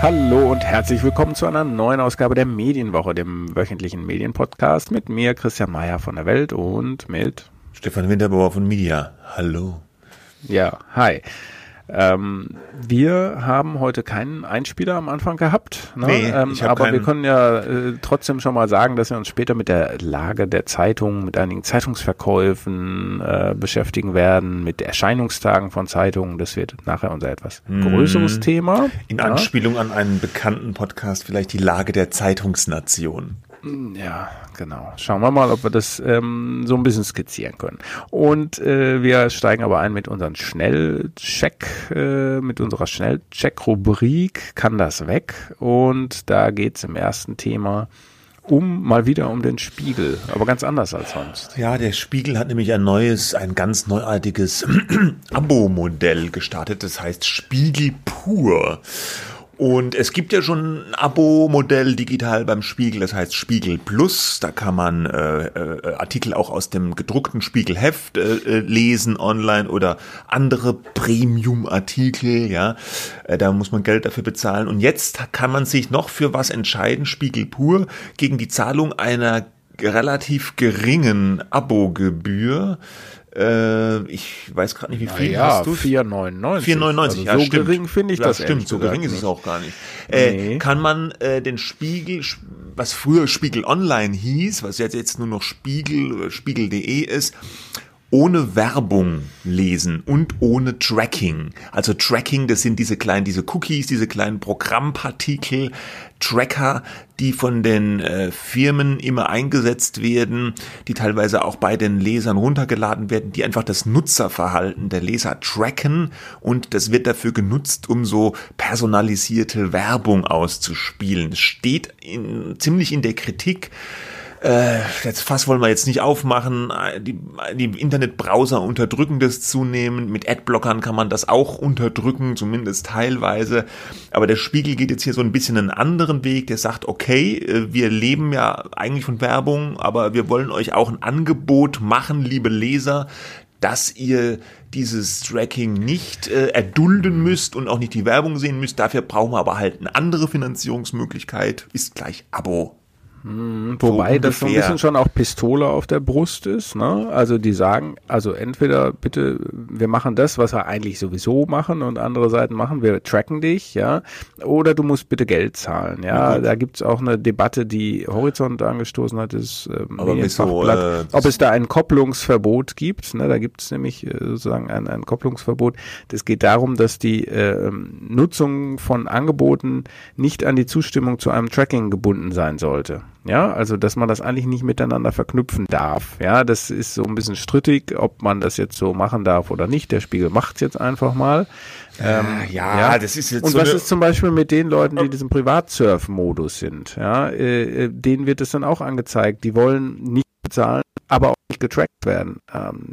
Hallo und herzlich willkommen zu einer neuen Ausgabe der Medienwoche, dem wöchentlichen Medienpodcast mit mir, Christian Mayer von der Welt und mit Stefan Winterbauer von Media. Hallo. Ja, hi. Ähm, wir haben heute keinen Einspieler am Anfang gehabt, ne? Nee, ähm, aber wir können ja äh, trotzdem schon mal sagen, dass wir uns später mit der Lage der Zeitung, mit einigen Zeitungsverkäufen äh, beschäftigen werden, mit Erscheinungstagen von Zeitungen. Das wird nachher unser etwas größeres Thema. Mhm. In ja? Anspielung an einen bekannten Podcast, vielleicht die Lage der Zeitungsnation. Ja, genau. Schauen wir mal, ob wir das ähm, so ein bisschen skizzieren können. Und äh, wir steigen aber ein mit unserem Schnellcheck, äh, mit unserer Schnellcheck-Rubrik Kann das weg? Und da geht's im ersten Thema um mal wieder um den Spiegel, aber ganz anders als sonst. Ja, der Spiegel hat nämlich ein neues, ein ganz neuartiges Abo-Modell gestartet. Das heißt Spiegel pur. Und es gibt ja schon ein Abo-Modell digital beim Spiegel, das heißt Spiegel Plus. Da kann man äh, äh, Artikel auch aus dem gedruckten Spiegelheft äh, äh, lesen online oder andere Premium-Artikel. Ja, äh, da muss man Geld dafür bezahlen. Und jetzt kann man sich noch für was entscheiden, Spiegel Pur, gegen die Zahlung einer relativ geringen Abogebühr. Äh, ich weiß gerade nicht, wie viel ja, hast du? 4,99. 4,99, Also ja, so stimmt. gering finde ich ja, das stimmt, so gering ist es auch gar nicht. Äh, Nee. Kann man äh, den Spiegel, was früher Spiegel Online hieß, was jetzt, jetzt nur noch Spiegel oder Spiegel.de ist, ohne Werbung lesen und ohne Tracking. Also Tracking, das sind diese kleinen, diese Cookies, diese kleinen Programmpartikel, Tracker, die von den äh, Firmen immer eingesetzt werden, die teilweise auch bei den Lesern runtergeladen werden, die einfach das Nutzerverhalten der Leser tracken und das wird dafür genutzt, um so personalisierte Werbung auszuspielen. Steht in, ziemlich in der Kritik, äh, das Fass wollen wir jetzt nicht aufmachen. Die, die Internetbrowser unterdrücken das zunehmend. Mit Adblockern kann man das auch unterdrücken, zumindest teilweise. Aber der Spiegel geht jetzt hier so ein bisschen einen anderen Weg. Der sagt, okay, äh, wir leben ja eigentlich von Werbung, aber wir wollen euch auch ein Angebot machen, liebe Leser, dass ihr dieses Tracking nicht äh, erdulden müsst und auch nicht die Werbung sehen müsst. Dafür brauchen wir aber halt eine andere Finanzierungsmöglichkeit. Ist gleich Abo. Wobei So das so ein bisschen schon auch Pistole auf der Brust ist. Ne? Also die sagen, also entweder bitte, wir machen das, was wir eigentlich sowieso machen und andere Seiten machen, wir tracken dich, ja, oder du musst bitte Geld zahlen. Ja, da gibt's auch eine Debatte, die Horizont angestoßen hat, das ähm, Aber Medienfachblatt, äh, ob es da ein Kopplungsverbot gibt. Ne? Da gibt's nämlich äh, sozusagen ein, ein Kopplungsverbot. Das geht darum, dass die äh, Nutzung von Angeboten nicht an die Zustimmung zu einem Tracking gebunden sein sollte. Ja, also dass man das eigentlich nicht miteinander verknüpfen darf. Ja, das ist so ein bisschen strittig, ob man das jetzt so machen darf oder nicht. Der Spiegel macht's jetzt einfach mal. Ähm, ja, das ist jetzt und so was ist zum Beispiel mit den Leuten, die in diesem Privatsurf-Modus sind? Ja, äh, äh, denen wird es dann auch angezeigt. Die wollen nicht bezahlen, aber auch nicht getrackt werden. Ähm,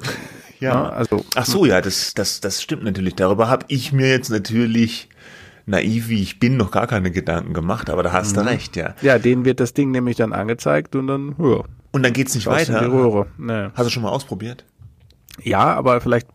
Ja. also Ach so, ja, das, das, das stimmt natürlich. Darüber habe ich mir jetzt natürlich, naiv wie ich bin, noch gar keine Gedanken gemacht, aber da hast du recht, ja. ja, denen wird das Ding nämlich dann angezeigt und dann ja, Und dann geht's nicht weiter. die Röhre. Nee. Hast du schon mal ausprobiert? Ja, aber vielleicht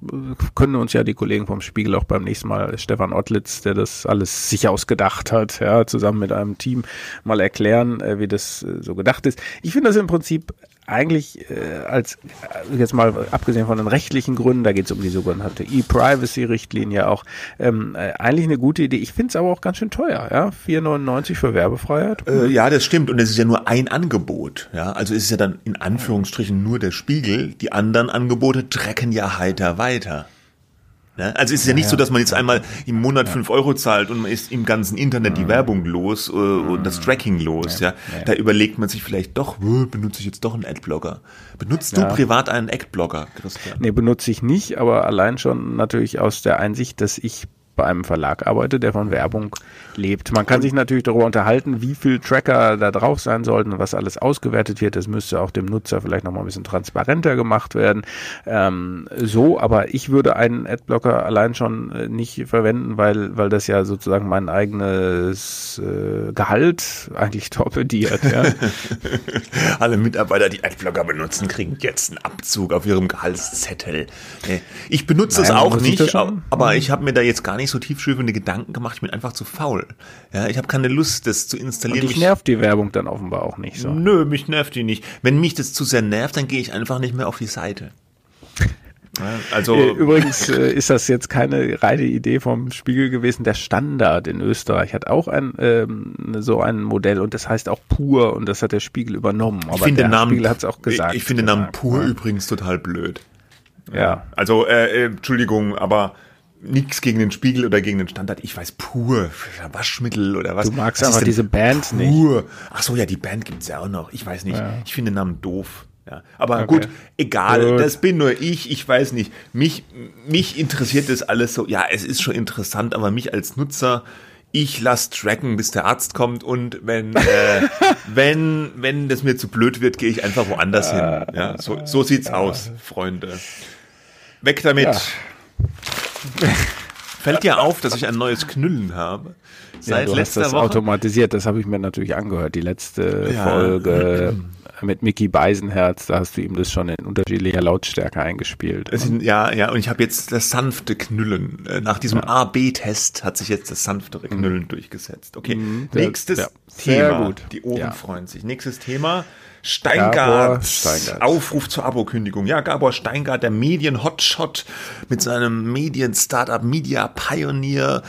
können uns ja die Kollegen vom Spiegel auch beim nächsten Mal, Stefan Ottlitz, der das alles sich ausgedacht hat, ja, zusammen mit einem Team mal erklären, äh, wie das äh, so gedacht ist. Ich finde das im Prinzip eigentlich äh, als äh, jetzt mal abgesehen von den rechtlichen Gründen, da geht es um die sogenannte E-Privacy-Richtlinie auch, ähm, äh, eigentlich eine gute Idee. Ich finde es aber auch ganz schön teuer, ja, 4,99 für Werbefreiheit. Äh, ja, das stimmt. Und es ist ja nur ein Angebot. Ja, also es ist ja dann in Anführungsstrichen nur der Spiegel. Die anderen Angebote trecken ja heiter weiter. Ne? Also es ist ja nicht so, dass man jetzt einmal im Monat fünf Euro zahlt und man ist im ganzen Internet die Werbung los äh, und das Tracking los. Ja, da überlegt man sich vielleicht doch, "Äh, benutze ich jetzt doch einen Adblocker. Benutzt du Ja. privat einen Adblocker, Christian? Nee, benutze ich nicht, aber allein schon natürlich aus der Einsicht, dass ich bei einem Verlag arbeite, der von Werbung lebt. Man kann sich natürlich darüber unterhalten, wie viel Tracker da drauf sein sollten und was alles ausgewertet wird. Das müsste auch dem Nutzer vielleicht nochmal ein bisschen transparenter gemacht werden. Ähm, so, aber ich würde einen Adblocker allein schon äh, nicht verwenden, weil, weil das ja sozusagen mein eigenes äh, Gehalt eigentlich torpediert. Ja. Alle Mitarbeiter, die Adblocker benutzen, kriegen jetzt einen Abzug auf ihrem Gehaltszettel. Nee. Ich benutze es Nein, auch muss ich nicht, aber ich habe mir da jetzt gar nicht nicht so tiefschürfende Gedanken gemacht, ich bin einfach zu faul. Ja, ich habe keine Lust, das zu installieren. Und dich nervt die Werbung dann offenbar auch nicht so. Nö, mich nervt die nicht. Wenn mich das zu sehr nervt, dann gehe ich einfach nicht mehr auf die Seite. Also äh, übrigens äh, ist das jetzt keine reine Idee vom Spiegel gewesen. Der Standard in Österreich hat auch ein ähm, so ein Modell und das heißt auch pur und das hat der Spiegel übernommen. Aber ich finde der Namen, Spiegel hat es auch gesagt. Ich, ich finde den Namen pur ja. übrigens total blöd. Ja. Also äh, äh, Entschuldigung, aber nichts gegen den Spiegel oder gegen den Standard. Ich weiß pur Waschmittel oder was. Du magst was aber diese Band pur? nicht. Ach so, ja, die Band gibt's ja auch noch. Ich weiß nicht. Ja. Ich finde den Namen doof. Ja, aber okay. gut, egal, gut. das bin nur ich, ich weiß nicht. Mich, mich interessiert das alles so, ja, es ist schon interessant, aber mich als Nutzer, ich lasse tracken, bis der Arzt kommt und wenn, äh, wenn, wenn das mir zu blöd wird, gehe ich einfach woanders hin. Ja, so, so sieht's ja. aus, Freunde. Weg damit. Ja. Fällt dir auf, dass ich ein neues Knüllen habe? Seit ja, du letzter hast das Woche? automatisiert, das habe ich mir natürlich angehört, die letzte ja. Folge mit Mickey Beisenherz, da hast du ihm das schon in unterschiedlicher Lautstärke eingespielt. Sind, ja, ja, und ich habe jetzt das sanfte Knüllen. Äh, nach diesem ja. A-B-Test hat sich jetzt das sanftere mhm. Knüllen mhm. durchgesetzt. Okay, mhm, nächstes Thema. Gut. Die Ohren freuen sich. Nächstes Thema. Steingart, Steingart, Aufruf zur Abokündigung. Ja, Gabor Steingart, der Medien-Hotshot mit seinem Medien-Startup Media Pioneer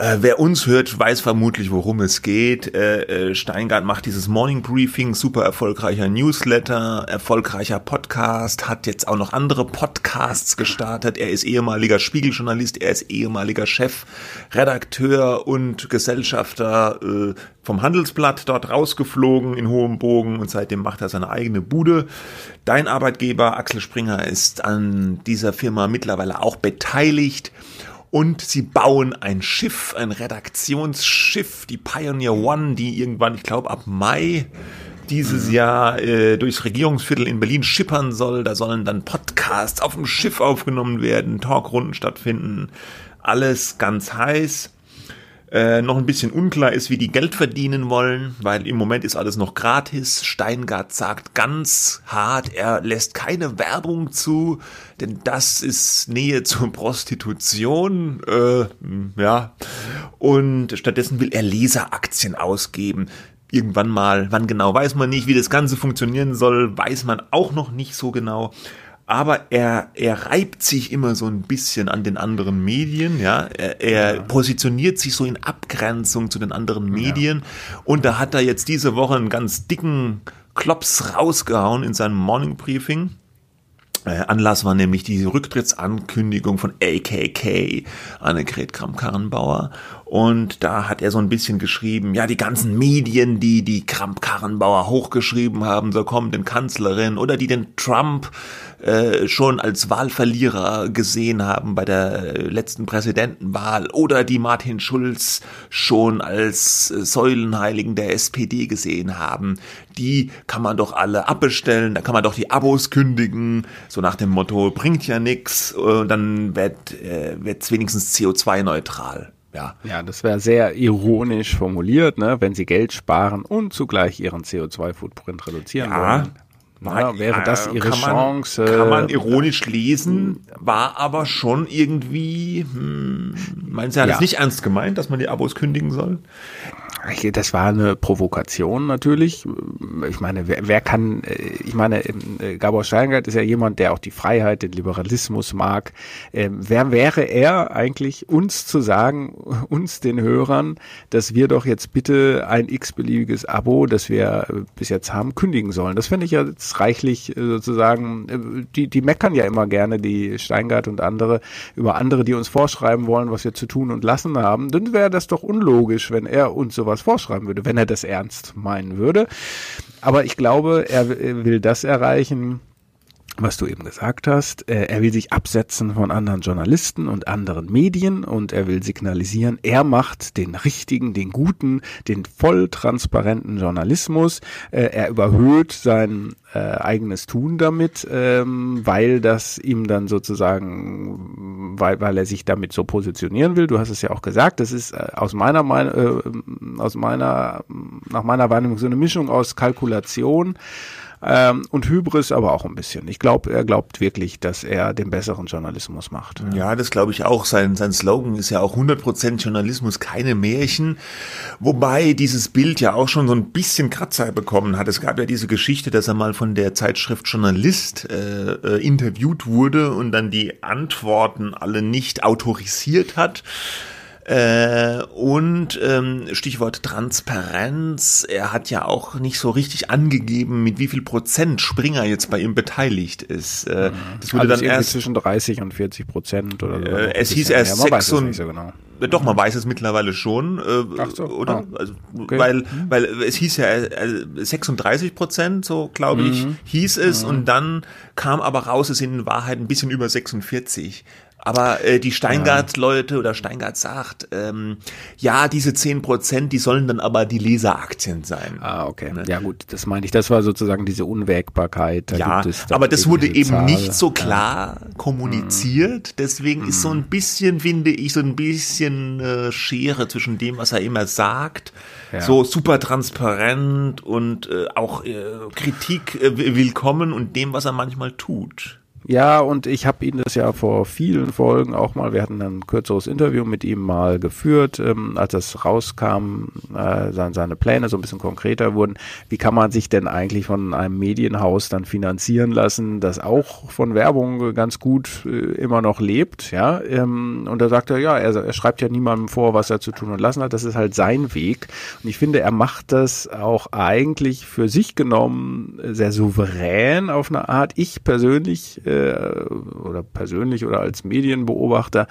äh, wer uns hört, weiß vermutlich, worum es geht. Äh, äh, Steingart macht dieses Morning Briefing, super erfolgreicher Newsletter, erfolgreicher Podcast, hat jetzt auch noch andere Podcasts gestartet. Er ist ehemaliger Spiegeljournalist, er ist ehemaliger Chef, Redakteur und Gesellschafter äh, vom Handelsblatt dort rausgeflogen in hohem Bogen und seitdem macht er seine eigene Bude. Dein Arbeitgeber Axel Springer ist an dieser Firma mittlerweile auch beteiligt und sie bauen ein Schiff, ein Redaktionsschiff, die Pioneer One, die irgendwann, ich glaube, ab Mai dieses mhm. Jahr äh, durchs Regierungsviertel in Berlin schippern soll. Da sollen dann Podcasts auf dem Schiff aufgenommen werden, Talkrunden stattfinden. Alles ganz heiß. Äh, noch ein bisschen unklar ist, wie die Geld verdienen wollen, weil im Moment ist alles noch gratis. Steingart sagt ganz hart, er lässt keine Werbung zu, denn das ist Nähe zur Prostitution. Äh, ja. Und stattdessen will er Leseraktien ausgeben irgendwann mal. Wann genau weiß man nicht, wie das Ganze funktionieren soll, weiß man auch noch nicht so genau aber er, er reibt sich immer so ein bisschen an den anderen Medien, ja. Er, er ja. positioniert sich so in Abgrenzung zu den anderen Medien. Ja. Und da hat er jetzt diese Woche einen ganz dicken Klops rausgehauen in seinem Morning Briefing. Äh, Anlass war nämlich die Rücktrittsankündigung von AKK, Annegret Kramp-Karrenbauer. Und da hat er so ein bisschen geschrieben, ja, die ganzen Medien, die die Kramp-Karrenbauer hochgeschrieben haben, so kommt den Kanzlerin oder die den Trump äh, schon als Wahlverlierer gesehen haben bei der äh, letzten Präsidentenwahl oder die Martin Schulz schon als äh, Säulenheiligen der SPD gesehen haben, die kann man doch alle abbestellen, da kann man doch die Abos kündigen, so nach dem Motto, bringt ja nix, dann wird es wenigstens CO2-neutral. Ja. ja, das wäre sehr ironisch formuliert, ne? wenn sie Geld sparen und zugleich ihren CO2-Footprint reduzieren ja, wollen. Na, wäre das ihre kann Chance? Man, kann man ironisch lesen, war aber schon irgendwie, hm, meinen Sie, hat ja. es nicht ernst gemeint, dass man die Abos kündigen soll? Das war eine Provokation natürlich. Ich meine, wer, wer kann, äh, ich meine, äh, Gabor Steingart ist ja jemand, der auch die Freiheit, den Liberalismus mag. Ähm, wer wäre er eigentlich, uns zu sagen, uns den Hörern, dass wir doch jetzt bitte ein x-beliebiges Abo, das wir bis jetzt haben, kündigen sollen? Das finde ich ja jetzt reichlich äh, sozusagen, die, die meckern ja immer gerne, die Steingart und andere, über andere, die uns vorschreiben wollen, was wir zu tun und lassen haben. Dann wäre das doch unlogisch, wenn er uns sowas sowas vorschreiben würde, wenn er das ernst meinen würde. Aber ich glaube, er will das erreichen, was du eben gesagt hast. Äh, er will sich absetzen von anderen Journalisten und anderen Medien und er will signalisieren, er macht den richtigen, den guten, den voll transparenten Journalismus. Äh, er überhöht sein äh, eigenes Tun damit, ähm, weil das ihm dann sozusagen, weil, weil er sich damit so positionieren will. Du hast es ja auch gesagt, das ist aus meiner Meinung, aus meiner, nach meiner Wahrnehmung so eine Mischung aus Kalkulation Ähm, und Hybris aber auch ein bisschen. Ich glaube, er glaubt wirklich, dass er den besseren Journalismus macht. Ja, das glaube ich auch. Sein, sein Slogan ist ja auch 100% Journalismus, keine Märchen. Wobei dieses Bild ja auch schon so ein bisschen Kratzer bekommen hat. Es gab ja diese Geschichte, dass er mal von der Zeitschrift Journalist äh, äh, interviewt wurde und dann die Antworten alle nicht autorisiert hat. Äh, und ähm, Stichwort Transparenz, er hat ja auch nicht so richtig angegeben, mit wie viel Prozent Springer jetzt bei ihm beteiligt ist. Äh, mhm. Das wurde also dann erst zwischen 30 und 40 Prozent oder so. Äh, es hieß erst ja, 6 und, so genau. Doch, man weiß es mittlerweile schon, äh, so, oder? Ah, also, okay. Weil, mhm. weil es hieß ja äh, 36 Prozent, so glaube ich, mhm. hieß es, mhm. und dann kam aber raus, es sind in Wahrheit ein bisschen über 46. Aber äh, die Steingart-Leute oder Steingart sagt, ähm, ja, diese zehn Prozent, die sollen dann aber die Leseraktien sein. Ah, okay. Ne? Ja gut, das meine ich. Das war sozusagen diese Unwägbarkeit. Da ja, aber das wurde eben Zahl. nicht so klar ja. kommuniziert. Deswegen mhm. ist so ein bisschen, finde ich, so ein bisschen äh, Schere zwischen dem, was er immer sagt, ja. so super transparent und äh, auch äh, Kritik äh, willkommen und dem, was er manchmal tut. Ja, und ich habe ihn das ja vor vielen Folgen auch mal, wir hatten ein kürzeres Interview mit ihm mal geführt, ähm, als das rauskam, äh, seine, seine Pläne so ein bisschen konkreter wurden. Wie kann man sich denn eigentlich von einem Medienhaus dann finanzieren lassen, das auch von Werbung ganz gut äh, immer noch lebt, ja? Ähm, und da sagt er, ja, er, er schreibt ja niemandem vor, was er zu tun und lassen hat. Das ist halt sein Weg. Und ich finde, er macht das auch eigentlich für sich genommen sehr souverän auf eine Art. Ich persönlich äh, oder persönlich oder als Medienbeobachter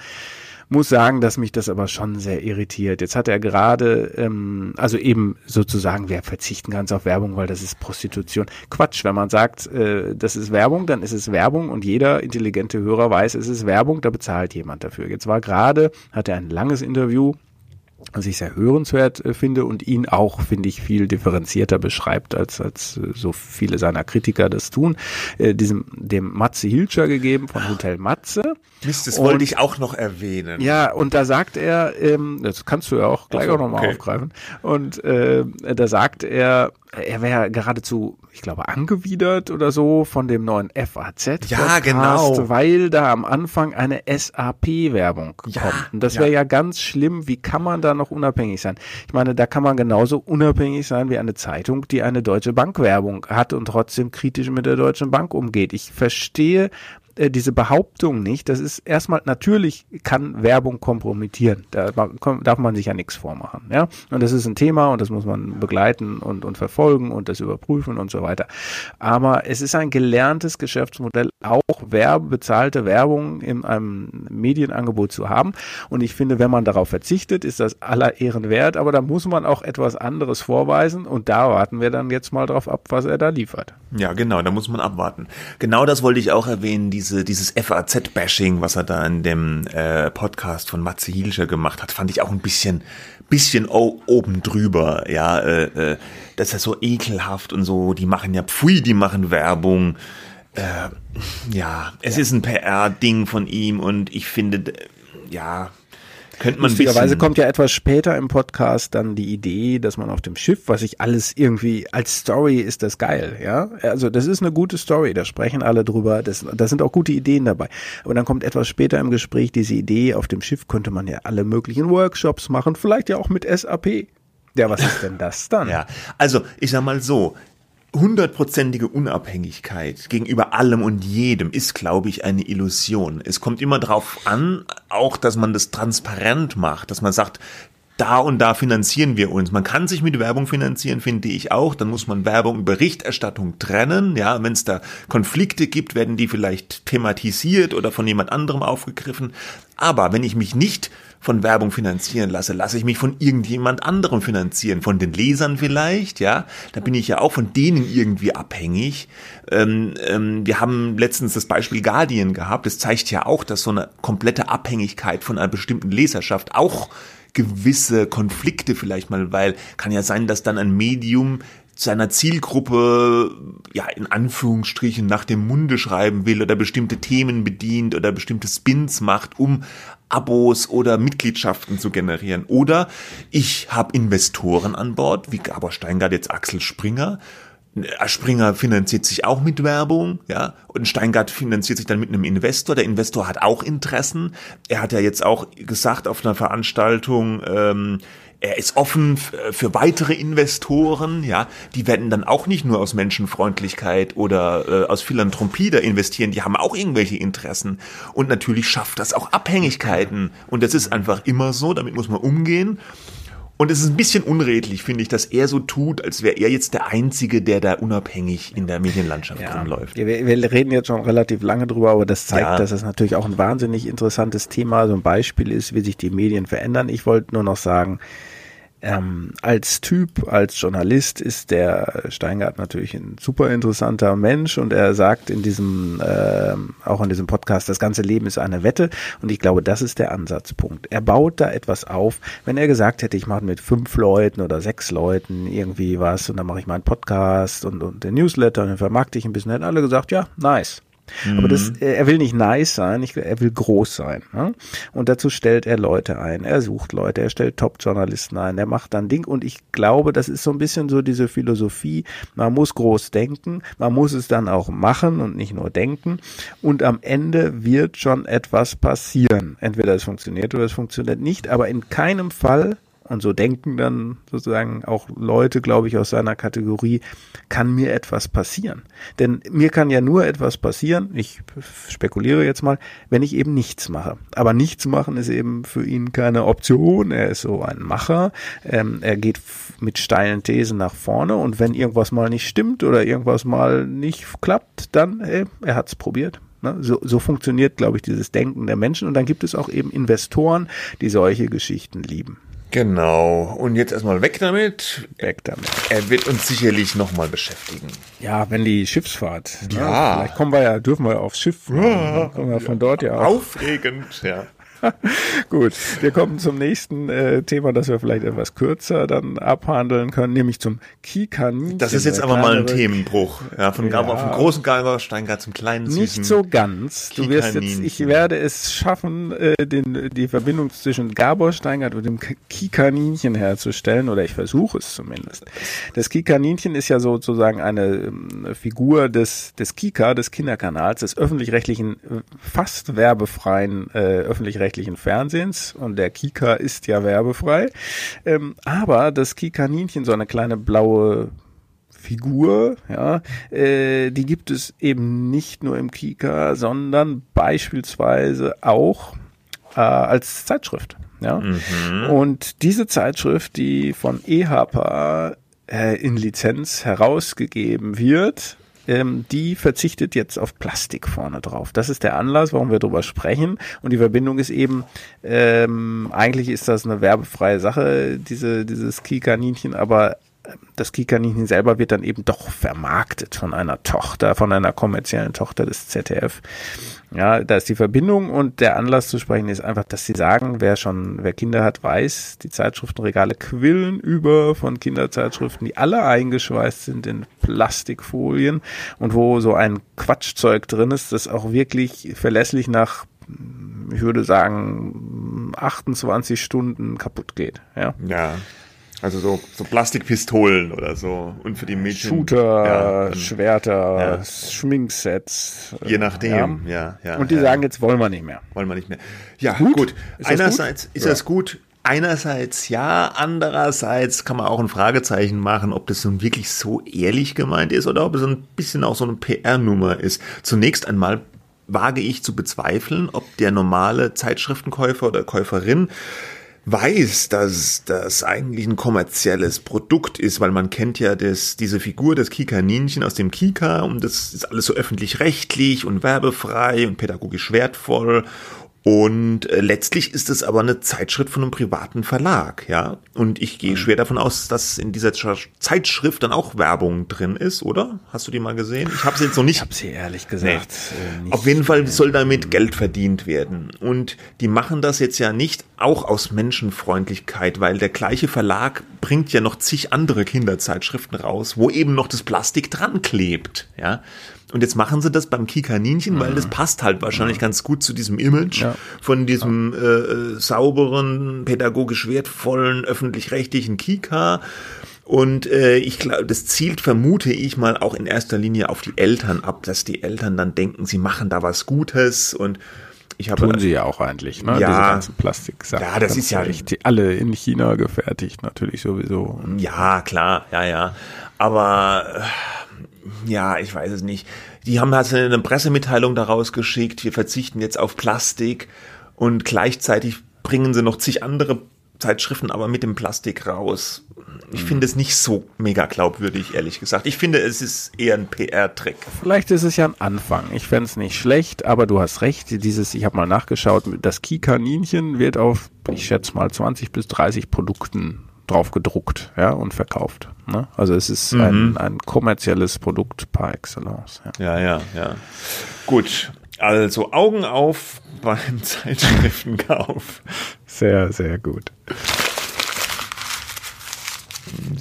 muss sagen, dass mich das aber schon sehr irritiert. Jetzt hat er gerade, ähm, also eben sozusagen, wir verzichten ganz auf Werbung, weil das ist Prostitution. Quatsch, wenn man sagt, äh, das ist Werbung, dann ist es Werbung und jeder intelligente Hörer weiß, es ist Werbung, da bezahlt jemand dafür. Jetzt war gerade, hat er ein langes Interview was ich sehr hörenswert äh, finde und ihn auch, finde ich, viel differenzierter beschreibt, als, als äh, so viele seiner Kritiker das tun, äh, diesem, dem Matze Hilscher gegeben von Hotel Matze. Mist, das und, wollte ich auch noch erwähnen. Ja, und da sagt er, ähm, das kannst du ja auch gleich so, auch nochmal okay. aufgreifen, und äh, da sagt er, er wäre geradezu, ich glaube, angewidert oder so von dem neuen FAZ. Ja, genau. Weil da am Anfang eine SAP-Werbung ja, kommt. Und das wäre ja. ja ganz schlimm. Wie kann man da noch unabhängig sein? Ich meine, da kann man genauso unabhängig sein wie eine Zeitung, die eine Deutsche Bank-Werbung hat und trotzdem kritisch mit der Deutschen Bank umgeht. Ich verstehe äh, diese Behauptung nicht. Das ist erstmal, natürlich kann Werbung kompromittieren. Da darf man sich ja nichts vormachen. Ja? Und das ist ein Thema und das muss man begleiten und, und verfolgen und das überprüfen und so weiter. Aber es ist ein gelerntes Geschäftsmodell, auch Werbe, bezahlte Werbung in einem Medienangebot zu haben. Und ich finde, wenn man darauf verzichtet, ist das aller Ehren wert. Aber da muss man auch etwas anderes vorweisen. Und da warten wir dann jetzt mal drauf ab, was er da liefert. Ja, genau, da muss man abwarten. Genau das wollte ich auch erwähnen, diese diese, dieses FAZ-Bashing, was er da in dem äh, Podcast von Matze Hilscher gemacht hat, fand ich auch ein bisschen, bisschen oben drüber, ja, äh, äh, das ist so ekelhaft und so, die machen ja, pfui, die machen Werbung, äh, ja, es ja. ist ein PR-Ding von ihm und ich finde, ja, könnte man Lustigerweise kommt ja etwas später im Podcast dann die Idee, dass man auf dem Schiff, was ich alles irgendwie als Story ist das geil, ja. Also das ist eine gute Story, da sprechen alle drüber, das, da sind auch gute Ideen dabei. Aber dann kommt etwas später im Gespräch diese Idee, auf dem Schiff könnte man ja alle möglichen Workshops machen, vielleicht ja auch mit SAP. Ja, was ist denn das dann? ja, also ich sag mal so, hundertprozentige Unabhängigkeit gegenüber allem und jedem ist, glaube ich, eine Illusion. Es kommt immer darauf an, auch, dass man das transparent macht, dass man sagt, da und da finanzieren wir uns. Man kann sich mit Werbung finanzieren, finde ich auch. Dann muss man Werbung und Berichterstattung trennen. Ja, wenn es da Konflikte gibt, werden die vielleicht thematisiert oder von jemand anderem aufgegriffen. Aber wenn ich mich nicht von Werbung finanzieren lasse, lasse ich mich von irgendjemand anderem finanzieren, von den Lesern vielleicht, ja, da bin ich ja auch von denen irgendwie abhängig. Ähm, ähm, wir haben letztens das Beispiel Guardian gehabt, das zeigt ja auch, dass so eine komplette Abhängigkeit von einer bestimmten Leserschaft auch gewisse Konflikte vielleicht mal, weil kann ja sein, dass dann ein Medium seiner Zielgruppe ja in Anführungsstrichen nach dem Munde schreiben will oder bestimmte Themen bedient oder bestimmte Spins macht, um Abos oder Mitgliedschaften zu generieren. Oder ich habe Investoren an Bord, wie Gabor Steingart jetzt Axel Springer, Springer finanziert sich auch mit Werbung, ja, und Steingart finanziert sich dann mit einem Investor. Der Investor hat auch Interessen. Er hat ja jetzt auch gesagt auf einer Veranstaltung, ähm, er ist offen für weitere Investoren, ja, die werden dann auch nicht nur aus Menschenfreundlichkeit oder äh, aus Philanthropie da investieren, die haben auch irgendwelche Interessen. Und natürlich schafft das auch Abhängigkeiten. Und das ist einfach immer so, damit muss man umgehen und es ist ein bisschen unredlich, finde ich, dass er so tut, als wäre er jetzt der Einzige, der da unabhängig in der Medienlandschaft ja. rumläuft. Wir, wir, reden jetzt schon relativ lange drüber, aber das zeigt, ja. dass es natürlich auch ein wahnsinnig interessantes Thema, so ein Beispiel ist, wie sich die Medien verändern. Ich wollte nur noch sagen, ähm, als Typ, als Journalist ist der Steingart natürlich ein super interessanter Mensch und er sagt in diesem, äh, auch in diesem Podcast, das ganze Leben ist eine Wette und ich glaube, das ist der Ansatzpunkt. Er baut da etwas auf. Wenn er gesagt hätte, ich mache mit fünf Leuten oder sechs Leuten irgendwie was und dann mache ich meinen Podcast und, und den Newsletter und dann vermarkte ich ein bisschen, hätten alle gesagt, ja, nice. Aber das, mhm. er will nicht nice sein, er will groß sein. Ne? Und dazu stellt er Leute ein, er sucht Leute, er stellt Top-Journalisten ein, er macht dann Ding. Und ich glaube, das ist so ein bisschen so diese Philosophie, man muss groß denken, man muss es dann auch machen und nicht nur denken. Und am Ende wird schon etwas passieren. Entweder es funktioniert oder es funktioniert nicht, aber in keinem Fall und so denken dann sozusagen auch Leute, glaube ich, aus seiner Kategorie, kann mir etwas passieren. Denn mir kann ja nur etwas passieren, ich spekuliere jetzt mal, wenn ich eben nichts mache. Aber nichts machen ist eben für ihn keine Option. Er ist so ein Macher. Ähm, er geht mit steilen Thesen nach vorne und wenn irgendwas mal nicht stimmt oder irgendwas mal nicht klappt, dann, hey, er hat's probiert. Ne? So, so funktioniert, glaube ich, dieses Denken der Menschen. Und dann gibt es auch eben Investoren, die solche Geschichten lieben. Genau. Und jetzt erstmal weg damit. Weg damit. Er wird uns sicherlich nochmal beschäftigen. Ja, wenn die Schiffsfahrt. Ne? Ja. Ne? Vielleicht kommen wir ja, dürfen wir aufs Schiff. Ja. Kommen wir von dort ja auch. Aufregend, ja. Gut, wir kommen zum nächsten äh, Thema, das wir vielleicht etwas kürzer dann abhandeln können, nämlich zum Kikaninchen. Das ist jetzt aber mal ein Themenbruch. Ja, von, ja. vom großen Gabor Steingart zum kleinen süßen Nicht so ganz. Du wirst jetzt, ich werde es schaffen, äh, den, die Verbindung zwischen Gabor Steingart und dem Kikaninchen herzustellen, oder ich versuche es zumindest. Das Kikaninchen ist ja sozusagen eine ähm, Figur des, des Kika, des Kinderkanals, des öffentlich-rechtlichen, äh, fast werbefreien, äh, öffentlich-rechtlichen öffentlich-rechtlichen Fernsehens und der Kika ist ja werbefrei. Ähm, aber das Kikaninchen, so eine kleine blaue Figur, ja, äh, die gibt es eben nicht nur im Kika, sondern beispielsweise auch äh, als Zeitschrift. Ja. Mhm. Und diese Zeitschrift, die von EHPA äh, in Lizenz herausgegeben wird, ähm, die verzichtet jetzt auf Plastik vorne drauf. Das ist der Anlass, warum wir darüber sprechen. Und die Verbindung ist eben, ähm, eigentlich ist das eine werbefreie Sache, diese, dieses Kikaninchen, aber das Kikaninchen selber wird dann eben doch vermarktet von einer Tochter, von einer kommerziellen Tochter des ZDF. Ja, da ist die Verbindung und der Anlass zu sprechen ist einfach, dass sie sagen, wer schon, wer Kinder hat, weiß, die Zeitschriftenregale quillen über von Kinderzeitschriften, die alle eingeschweißt sind in Plastikfolien und wo so ein Quatschzeug drin ist, das auch wirklich verlässlich nach ich würde sagen 28 Stunden kaputt geht. Ja. Ja. Also so, so Plastikpistolen oder so. Und für die Mädchen. Shooter, ja, dann, Schwerter, ja. Schminksets. Je nachdem, ja. ja, Und die sagen, jetzt wollen wir nicht mehr. Wollen wir nicht mehr. Ja, gut. gut. Ist Einerseits gut? ist das gut. Einerseits ja, andererseits kann man auch ein Fragezeichen machen, ob das nun wirklich so ehrlich gemeint ist oder ob es ein bisschen auch so eine PR-Nummer ist. Zunächst einmal wage ich zu bezweifeln, ob der normale Zeitschriftenkäufer oder Käuferin weiß, dass das eigentlich ein kommerzielles Produkt ist, weil man kennt ja das, diese Figur des Kika-Ninchen aus dem Kika und das ist alles so öffentlich-rechtlich und werbefrei und pädagogisch wertvoll und äh, letztlich ist es aber eine Zeitschrift von einem privaten Verlag, ja. Und ich gehe mhm. schwer davon aus, dass in dieser Zeitschrift dann auch Werbung drin ist, oder? Hast du die mal gesehen? Ich habe sie jetzt noch nicht. Ich habe sie ehrlich gesagt. Nee. Äh, Auf jeden Fall soll damit Geld verdient werden. Und die machen das jetzt ja nicht auch aus Menschenfreundlichkeit, weil der gleiche Verlag bringt ja noch zig andere Kinderzeitschriften raus, wo eben noch das Plastik dran klebt, ja. Und jetzt machen sie das beim Kikaninchen, mhm. weil das mhm. passt halt wahrscheinlich mhm. ganz gut zu diesem Image ja. von diesem ja. äh, sauberen, pädagogisch wertvollen, öffentlich-rechtlichen Kika. Und äh, ich glaube, das zielt, vermute ich mal, auch in erster Linie auf die Eltern ab, dass die Eltern dann denken, sie machen da was Gutes und ich habe, Tun sie ja auch eigentlich, ne? Ja. Diese ganzen Plastiksachen. Ja, das ist ja- ehrlich, die alle in China gefertigt, natürlich sowieso. Ja, klar, ja, ja. Aber äh, ja, ich weiß es nicht. Die haben halt eine Pressemitteilung daraus geschickt, wir verzichten jetzt auf Plastik und gleichzeitig bringen sie noch zig andere Zeitschriften aber mit dem Plastik raus. Ich finde es nicht so mega glaubwürdig, ehrlich gesagt. Ich finde, es ist eher ein PR-Trick. Vielleicht ist es ja ein Anfang. Ich fände es nicht schlecht, aber du hast recht. Dieses, ich habe mal nachgeschaut, das Kikaninchen wird auf, ich schätze mal, 20 bis 30 Produkten drauf gedruckt ja, und verkauft. Ne? Also es ist ein, ein kommerzielles Produkt par excellence. Ja. Ja, ja, ja. Gut. Also Augen auf beim Zeitschriftenkauf. Sehr, sehr gut.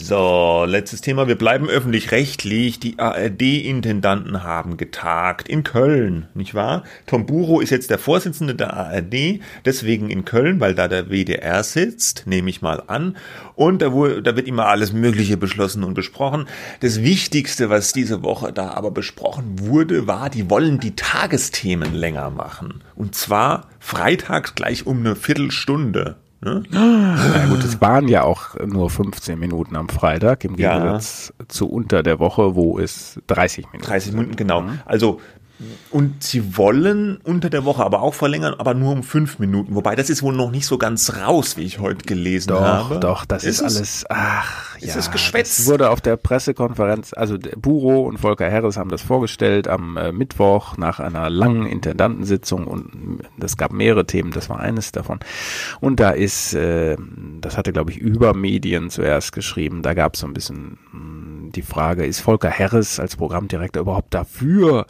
So, letztes Thema. Wir bleiben öffentlich-rechtlich. Die ARD-Intendanten haben getagt in Köln, nicht wahr? Tom Buro ist jetzt der Vorsitzende der ARD, deswegen in Köln, weil da der WDR sitzt, nehme ich mal an. Und da, da wird immer alles Mögliche beschlossen und besprochen. Das Wichtigste, was diese Woche da aber besprochen wurde, war, die wollen die Tagesthemen länger machen. Und zwar freitags gleich um eine Viertelstunde. Ne? Na gut, es waren ja auch nur 15 Minuten am Freitag, im Ja. Gegensatz zu unter der Woche, wo es 30 Minuten 30 Minuten, genau. Also, und sie wollen unter der Woche aber auch verlängern, aber nur um fünf Minuten. Wobei das ist wohl noch nicht so ganz raus, wie ich heute gelesen Doch, habe. doch, das ist, es? alles, ach, Ist ja. es Geschwätz? Das wurde auf der Pressekonferenz, also Buro und Volker Harris haben das vorgestellt am äh, Mittwoch nach einer langen Intendantensitzung und es gab mehrere Themen, das war eines davon. Und da ist, äh, das hatte glaube ich über Medien zuerst geschrieben, da gab es so ein bisschen mh, die Frage, ist Volker Harris als Programmdirektor überhaupt dafür?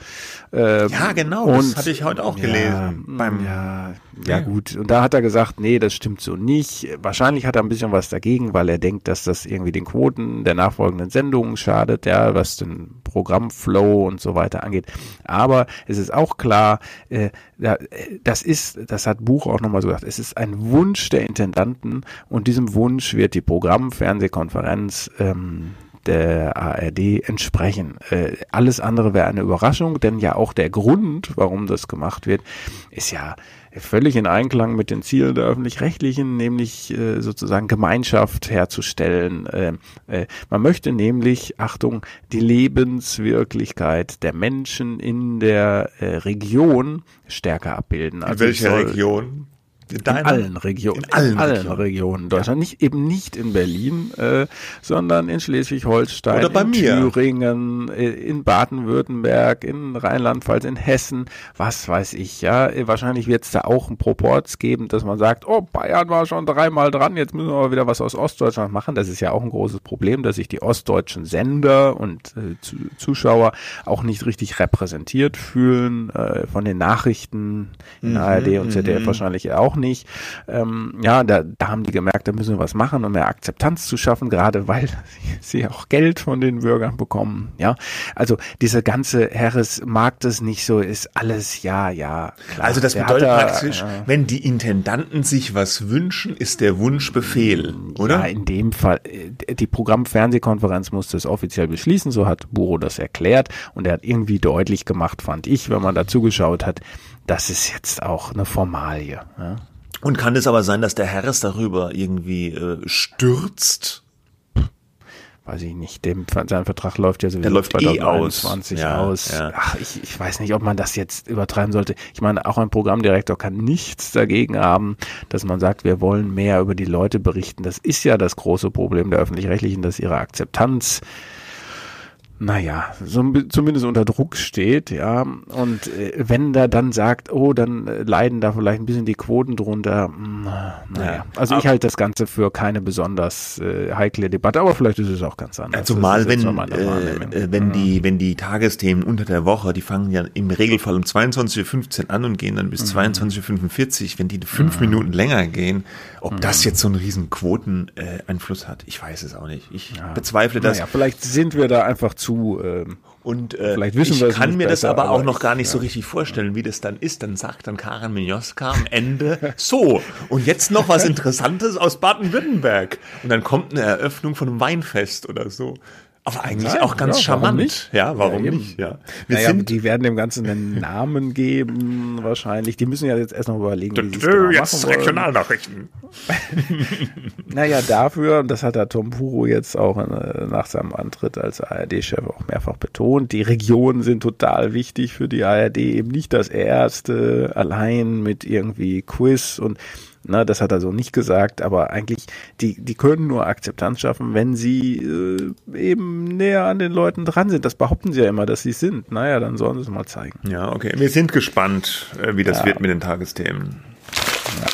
Ähm, Ja, genau, das hatte ich heute auch gelesen. Beim, ja, ja, gut. Und da hat er gesagt, nee, das stimmt so nicht. Wahrscheinlich hat er ein bisschen was dagegen, weil er denkt, dass das irgendwie den Quoten der nachfolgenden Sendungen schadet, ja, was den Programmflow und so weiter angeht. Aber es ist auch klar, äh, da- das ist, das hat Buch auch nochmal so gesagt, es ist ein Wunsch der Intendanten und diesem Wunsch wird die Programmfernsehkonferenz ähm, der ARD entsprechen. Äh, alles andere wäre eine Überraschung, denn ja auch der Grund, warum das gemacht wird, ist ja völlig in Einklang mit den Zielen der öffentlich-rechtlichen, nämlich äh, sozusagen Gemeinschaft herzustellen. Äh, äh, man möchte nämlich, Achtung, die Lebenswirklichkeit der Menschen in der äh, Region stärker abbilden. In Also es welcher Region? In in allen Regionen. In allen Regionen, Regionen. Deutschland. Nicht, eben nicht in Berlin, äh, sondern in Schleswig-Holstein, in mir. Thüringen, in Baden-Württemberg, in Rheinland-Pfalz, in Hessen, was weiß ich, ja. Äh, Wahrscheinlich wird es da auch einen Proports geben, dass man sagt, oh, Bayern war schon dreimal dran, jetzt müssen wir mal wieder was aus Ostdeutschland machen. Das ist ja auch ein großes Problem, dass sich die ostdeutschen Sender und äh, Zu- Zuschauer auch nicht richtig repräsentiert fühlen, äh, von den Nachrichten in ARD und ZDF wahrscheinlich auch nicht. Ähm, ja, da, da haben die gemerkt, da müssen wir was machen, um mehr Akzeptanz zu schaffen, gerade weil sie auch Geld von den Bürgern bekommen. Ja, also diese ganze Harris mag das nicht so, ist alles ja, ja. Klar. Also das Der bedeutet da, praktisch, äh, wenn die Intendanten sich was wünschen, ist der Wunsch Befehl, oder? Ja, in dem Fall, äh, die Programmfernsehkonferenz musste es offiziell beschließen, so hat Buro das erklärt und er hat irgendwie deutlich gemacht, fand ich, wenn man da zugeschaut hat, das ist jetzt auch eine Formalie. Ja? Und kann es aber sein, dass der Harris darüber irgendwie äh, stürzt? Weiß ich nicht, dem, sein Vertrag läuft ja sowieso Der läuft eh aus. 2021 Ja, aus. ja. Ach, ich, ich weiß nicht, ob man das jetzt übertreiben sollte. Ich meine, auch ein Programmdirektor kann nichts dagegen haben, dass man sagt, wir wollen mehr über die Leute berichten. Das ist ja das große Problem der Öffentlich-Rechtlichen, dass ihre Akzeptanz naja, so zumindest unter Druck steht, ja. Und äh, wenn der dann sagt, oh, dann äh, leiden da vielleicht ein bisschen die Quoten drunter, mh, naja. Ja. Also ich Aber- halte das Ganze für keine besonders äh, heikle Debatte, aber vielleicht ist es auch ganz anders. Also Das mal, ist jetzt wenn, äh, äh, wenn die, wenn die Tagesthemen unter der Woche, die fangen ja im Regelfall um 22.15 Uhr an und gehen dann bis Mhm. 22.45 Uhr, wenn die fünf Minuten länger gehen, ob das jetzt so einen riesen Quoteneinfluss äh, Einfluss hat, ich weiß es auch nicht. Ich bezweifle das. Naja, vielleicht sind wir da einfach zu zu. Ähm, und äh, Vielleicht wissen ich kann mir besser, das aber, aber auch noch gar nicht ja. so richtig vorstellen, wie das dann ist. Dann sagt dann Karin Minioska am Ende, so, und jetzt noch was Interessantes aus Baden-Württemberg. Und dann kommt eine Eröffnung von einem Weinfest oder so. Aber eigentlich Nein, auch ganz ja, charmant. Nicht? Ja, warum ja, nicht? Ja. Wir naja, sind die werden dem Ganzen einen Namen geben, wahrscheinlich. Die müssen ja jetzt erst noch überlegen, wie sie genau Jetzt Regionalnachrichten. naja, dafür, und das hat der Tom Puro jetzt auch äh, nach seinem Antritt als ARD-Chef auch mehrfach betont, die Regionen sind total wichtig für die ARD, eben nicht das erste allein mit irgendwie Quiz und na, das hat er so nicht gesagt, aber eigentlich, die, die können nur Akzeptanz schaffen, wenn sie äh, eben näher an den Leuten dran sind. Das behaupten sie ja immer, dass sie sind. Naja, dann sollen sie es mal zeigen. Ja, okay. Wir sind gespannt, äh, wie das ja. wird mit den Tagesthemen. Ja.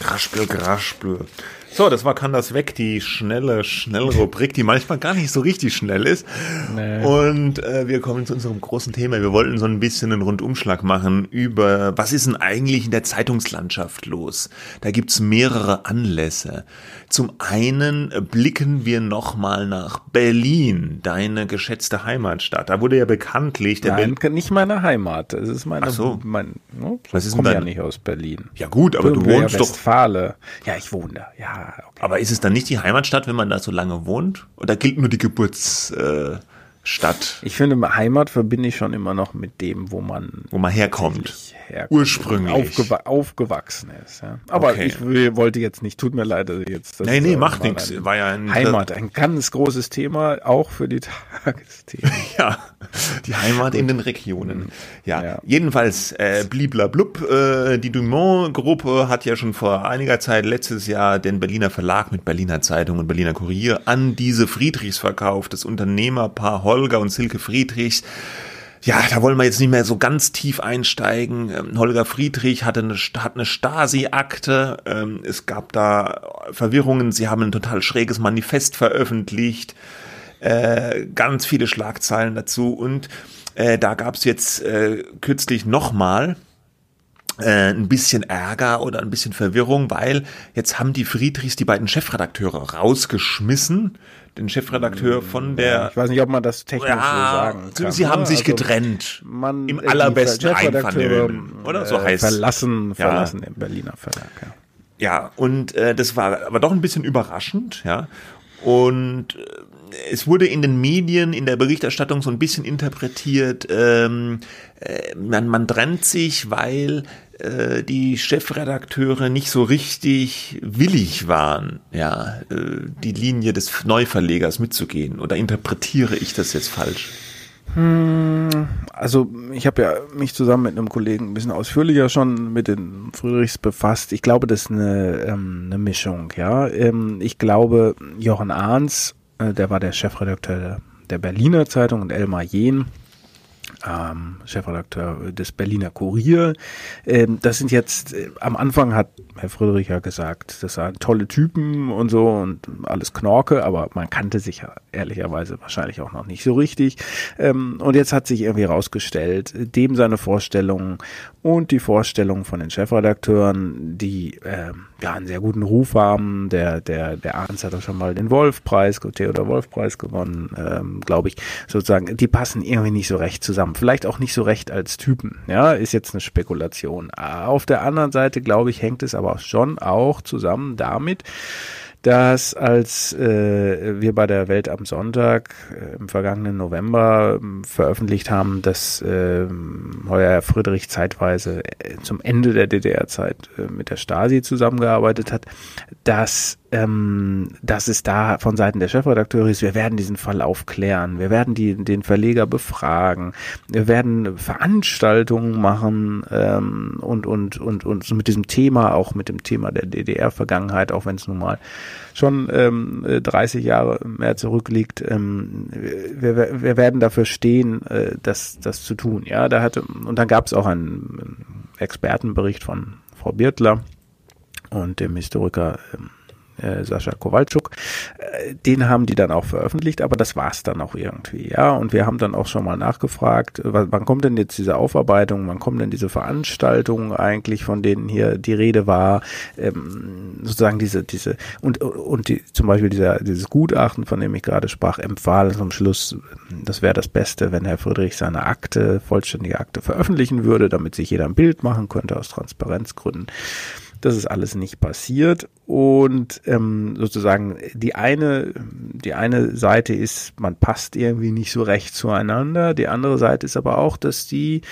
Graschbür, Graschbür. So, das war Kann das weg, die schnelle Schnellrubrik, die manchmal gar nicht so richtig schnell ist. Nee. Und äh, wir kommen zu unserem großen Thema. Wir wollten so ein bisschen einen Rundumschlag machen über, was ist denn eigentlich in der Zeitungslandschaft los? Da gibt's mehrere Anlässe. Zum einen blicken wir nochmal nach Berlin, deine geschätzte Heimatstadt. Da wurde ja bekanntlich der Nein, Be nicht meine Heimat. Es ist meine, Ach so. mein, ne? was ist dein... ja nicht aus Berlin. Ja gut, aber du wohnst doch. Westfale. Ja, ich wohne da. Ja, okay. Aber ist es dann nicht die Heimatstadt, wenn man da so lange wohnt? Oder gilt nur die Geburtsstadt? Äh, ich finde, Heimat verbinde ich schon immer noch mit dem, wo man, wo man herkommt herkommt. Ursprünglich. Aufgew aufgewachsen ist. Ja. Aber okay. ich will, wollte jetzt nicht, tut mir leid, dass ich jetzt. Das nee, nee, macht nichts. War ja ein Heimat, ein ganz großes Thema, auch für die Tagesthemen. ja, die Heimat in den Regionen. Ja, ja. jedenfalls, äh, bliblablub, äh, die Dumont-Gruppe hat ja schon vor einiger Zeit letztes Jahr den Berliner Verlag mit Berliner Zeitung und Berliner Kurier an diese Friedrichs verkauft, das Unternehmerpaar Holger und Silke Friedrichs ja, da wollen wir jetzt nicht mehr so ganz tief einsteigen. Ähm, Holger Friedrich hatte eine, hat eine Stasi-Akte. Ähm, es gab da Verwirrungen. Sie haben ein total schräges Manifest veröffentlicht. Äh, ganz viele Schlagzeilen dazu. Und äh, da gab es jetzt äh, kürzlich nochmal äh, ein bisschen Ärger oder ein bisschen Verwirrung, weil jetzt haben die Friedrichs die beiden Chefredakteure rausgeschmissen den Chefredakteur von der. Ich weiß nicht, ob man das technisch ja, so sagen kann. Sie haben ne? sich also getrennt. Man, Im allerbesten Einvernehmen. Oder so äh, heißt Verlassen, verlassen ja. im Berliner Verlag. Ja, ja und äh, das war aber doch ein bisschen überraschend, ja. Und äh, es wurde in den Medien, in der Berichterstattung so ein bisschen interpretiert, ähm, äh, man, man trennt sich, weil äh, die Chefredakteure nicht so richtig willig waren, ja, äh, die Linie des Neuverlegers mitzugehen. Oder interpretiere ich das jetzt falsch? Hm, also ich habe ja mich zusammen mit einem Kollegen ein bisschen ausführlicher schon mit den Friedrichs befasst. Ich glaube, das ist eine, ähm, eine Mischung. Ja, ähm, ich glaube, Jochen Ahns, äh, der war der Chefredakteur der, der Berliner Zeitung und Elmar Jehn, ähm, Chefredakteur des Berliner Kurier. Ähm, das sind jetzt, äh, am Anfang hat Herr Friedrich ja gesagt, das waren tolle Typen und so und alles Knorke, aber man kannte sich ja ehrlicherweise wahrscheinlich auch noch nicht so richtig. Ähm, und jetzt hat sich irgendwie herausgestellt, dem seine Vorstellungen und die Vorstellungen von den Chefredakteuren, die äh, ja einen sehr guten Ruf haben. Der, der, der Arns hat auch schon mal den Wolf-Preis, Theodor Wolf-Preis gewonnen, ähm, glaube ich, sozusagen, die passen irgendwie nicht so recht zusammen. Vielleicht auch nicht so recht als Typen, ja, ist jetzt eine Spekulation. Auf der anderen Seite, glaube ich, hängt es aber schon auch zusammen damit, dass als äh, wir bei der Welt am Sonntag äh, im vergangenen November äh, veröffentlicht haben, dass äh, Heuer Friedrich zeitweise äh, zum Ende der DDR-Zeit äh, mit der Stasi zusammengearbeitet hat, dass ähm, dass es da von Seiten der Chefredakteure ist, wir werden diesen Fall aufklären, wir werden die, den Verleger befragen, wir werden Veranstaltungen machen ähm, und, und, und, und mit diesem Thema, auch mit dem Thema der DDR-Vergangenheit, auch wenn es nun mal schon ähm, 30 Jahre mehr zurückliegt, ähm, wir, wir werden dafür stehen, äh, das, das zu tun. Ja, da hatte, und dann gab es auch einen Expertenbericht von Frau Birtler und dem Historiker ähm, äh, Sascha Kowalczuk. Äh, den haben die dann auch veröffentlicht, aber das war's dann auch irgendwie, ja. Und wir haben dann auch schon mal nachgefragt, wann kommt denn jetzt diese Aufarbeitung, wann kommen denn diese Veranstaltungen eigentlich, von denen hier die Rede war, ähm, sozusagen diese, diese, und, und die, zum Beispiel dieser, dieses Gutachten, von dem ich gerade sprach, empfahl zum Schluss, das wäre das Beste, wenn Herr Friedrich seine Akte, vollständige Akte veröffentlichen würde, damit sich jeder ein Bild machen könnte aus Transparenzgründen. Das ist alles nicht passiert und ähm, sozusagen die eine die eine Seite ist, man passt irgendwie nicht so recht zueinander. Die andere Seite ist aber auch, dass die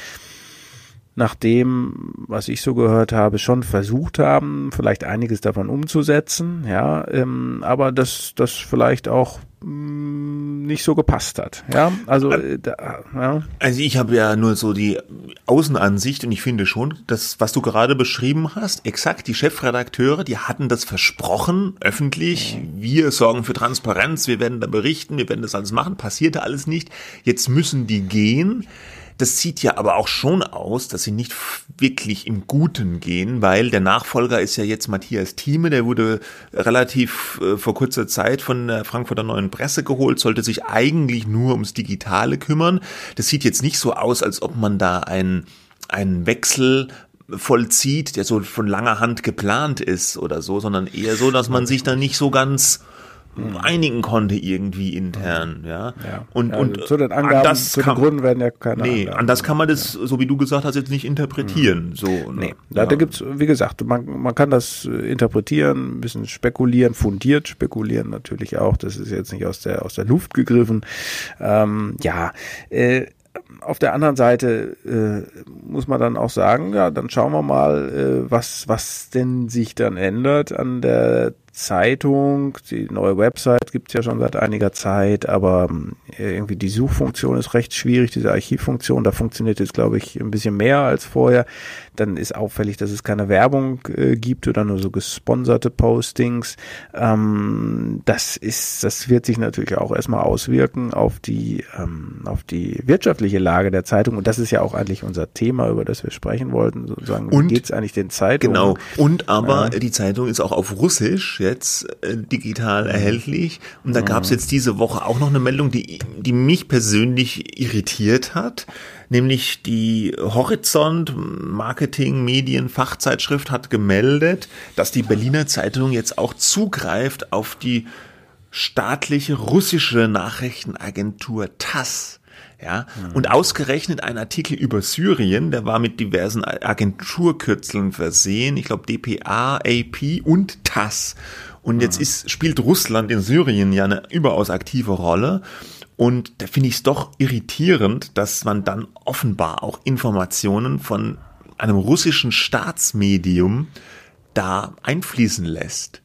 nach dem, was ich so gehört habe, schon versucht haben, vielleicht einiges davon umzusetzen, ja, ähm, aber dass das vielleicht auch mh, mm, nicht so gepasst hat, ja, also äh, da, ja. Also ich habe ja nur so die Außenansicht und ich finde schon, dass was du gerade beschrieben hast, exakt die Chefredakteure, die hatten das versprochen öffentlich, wir sorgen für Transparenz, wir werden da berichten, wir werden das alles machen, passierte alles nicht. Jetzt müssen die gehen. Das sieht ja aber auch schon aus, dass sie nicht wirklich im Guten gehen, weil der Nachfolger ist ja jetzt Matthias Thieme, der wurde relativ äh, vor kurzer Zeit von der Frankfurter Neuen Presse geholt, sollte sich eigentlich nur ums Digitale kümmern. Das sieht jetzt nicht so aus, als ob man da einen, einen Wechsel vollzieht, der so von langer Hand geplant ist oder so, sondern eher so, dass man sich da nicht so ganz. Einigen konnte irgendwie intern, ja. ja. Und, also und zu den Angaben, das zu den Gründen werden ja keine Nee, Angaben. anders kann man das, so wie du gesagt hast, jetzt nicht interpretieren. Mhm. So, ne? Nee, da, ja. da gibt's, wie gesagt, man, man kann das äh, interpretieren, ein bisschen spekulieren, fundiert spekulieren natürlich auch. Das ist jetzt nicht aus der, aus der Luft gegriffen. Ähm, ja, äh, auf der anderen Seite äh, muss man dann auch sagen, ja, dann schauen wir mal, äh, was, was denn sich dann ändert an der Zeitung. Die neue Website gibt's ja schon seit einiger Zeit, aber ähm, irgendwie die Suchfunktion ist recht schwierig, diese Archivfunktion. Da funktioniert jetzt, glaube ich, ein bisschen mehr als vorher. Dann ist auffällig, dass es keine Werbung äh, gibt oder nur so gesponserte Postings. Ähm, das ist, das wird sich natürlich auch erstmal auswirken auf die, ähm, auf die wirtschaftliche Lage der Zeitung. Und das ist ja auch eigentlich unser Thema, über das wir sprechen wollten. Sozusagen, und geht's eigentlich den Zeitungen? Genau. Und aber ja. die Zeitung ist auch auf Russisch jetzt äh, digital mhm. erhältlich. Und da gab es mhm. jetzt diese Woche auch noch eine Meldung, die, die mich persönlich irritiert hat. Nämlich die Horizont Marketing Medien Fachzeitschrift hat gemeldet, dass die Berliner Zeitung jetzt auch zugreift auf die staatliche russische Nachrichtenagentur TASS. Ja, mhm. und ausgerechnet ein Artikel über Syrien, der war mit diversen Agenturkürzeln versehen, ich glaube DPA, AP und TASS. Und jetzt ist, spielt Russland in Syrien ja eine überaus aktive Rolle. Und da finde ich es doch irritierend, dass man dann offenbar auch Informationen von einem russischen Staatsmedium da einfließen lässt.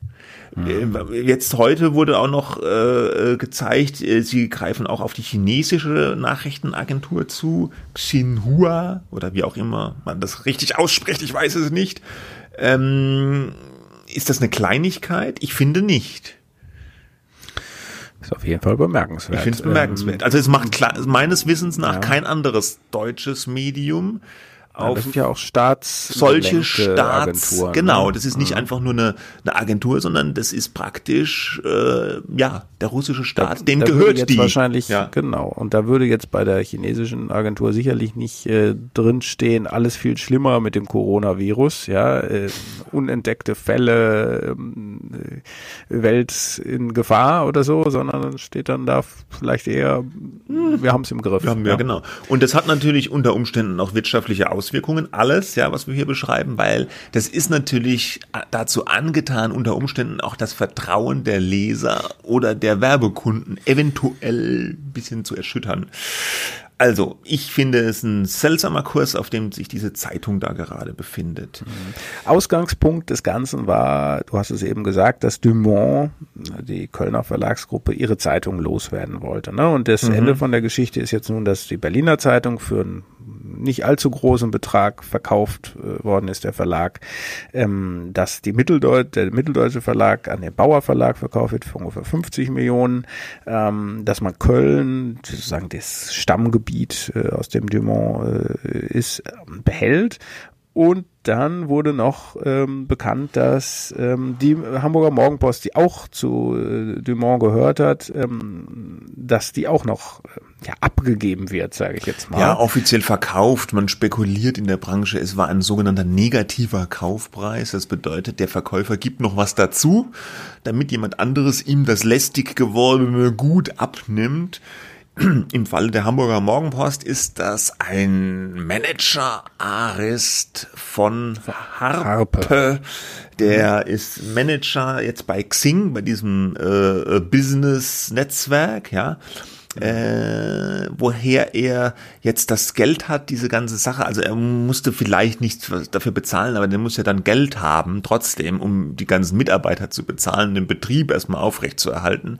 Mhm. Jetzt heute wurde auch noch äh, gezeigt, äh, sie greifen auch auf die chinesische Nachrichtenagentur zu, Xinhua oder wie auch immer man das richtig ausspricht, ich weiß es nicht. Ähm, ist das eine Kleinigkeit? Ich finde nicht. Ist auf jeden Fall bemerkenswert. Ich finde es bemerkenswert. Ähm, also es macht klar, meines Wissens nach ja. kein anderes deutsches Medium auf das sind ja auch Staats solche Staats ne? genau das ist nicht mhm. einfach nur eine, eine Agentur sondern das ist praktisch äh, ja der russische Staat da, dem da gehört jetzt die wahrscheinlich ja. genau und da würde jetzt bei der chinesischen Agentur sicherlich nicht äh, drinstehen alles viel schlimmer mit dem Coronavirus ja äh, unentdeckte Fälle äh, Welt in Gefahr oder so sondern steht dann da vielleicht eher wir haben es im Griff wir haben, ja. ja genau und das hat natürlich unter Umständen auch wirtschaftliche Auswirkungen Auswirkungen, alles, ja, was wir hier beschreiben, weil das ist natürlich dazu angetan, unter Umständen auch das Vertrauen der Leser oder der Werbekunden eventuell ein bisschen zu erschüttern. Also, ich finde es ein seltsamer Kurs, auf dem sich diese Zeitung da gerade befindet. Mhm. Ausgangspunkt des Ganzen war, du hast es eben gesagt, dass Dumont, die Kölner Verlagsgruppe, ihre Zeitung loswerden wollte. Ne? Und das mhm. Ende von der Geschichte ist jetzt nun, dass die Berliner Zeitung für einen nicht allzu großen Betrag verkauft äh, worden ist, der Verlag, ähm, dass die Mitteldeut der Mitteldeutsche Verlag an den Bauer Verlag verkauft wird für ungefähr 50 Millionen, ähm, dass man Köln, sozusagen das Stammgebiet, äh, aus dem Dumont äh, ist, behält und dann wurde noch ähm, bekannt, dass ähm, die Hamburger Morgenpost, die auch zu äh, Dumont gehört hat, ähm, dass die auch noch äh, ja, abgegeben wird, sage ich jetzt mal. Ja, offiziell verkauft. Man spekuliert in der Branche, es war ein sogenannter negativer Kaufpreis. Das bedeutet, der Verkäufer gibt noch was dazu, damit jemand anderes ihm das lästig gewordene Gut abnimmt. Im Falle der Hamburger Morgenpost ist das ein Manager-Arist von Harpe. Der ist Manager jetzt bei Xing, bei diesem äh, Business-Netzwerk, ja äh, woher er jetzt das Geld hat, diese ganze Sache. Also er musste vielleicht nichts dafür bezahlen, aber der muss ja dann Geld haben, trotzdem, um die ganzen Mitarbeiter zu bezahlen, den Betrieb erstmal aufrechtzuerhalten.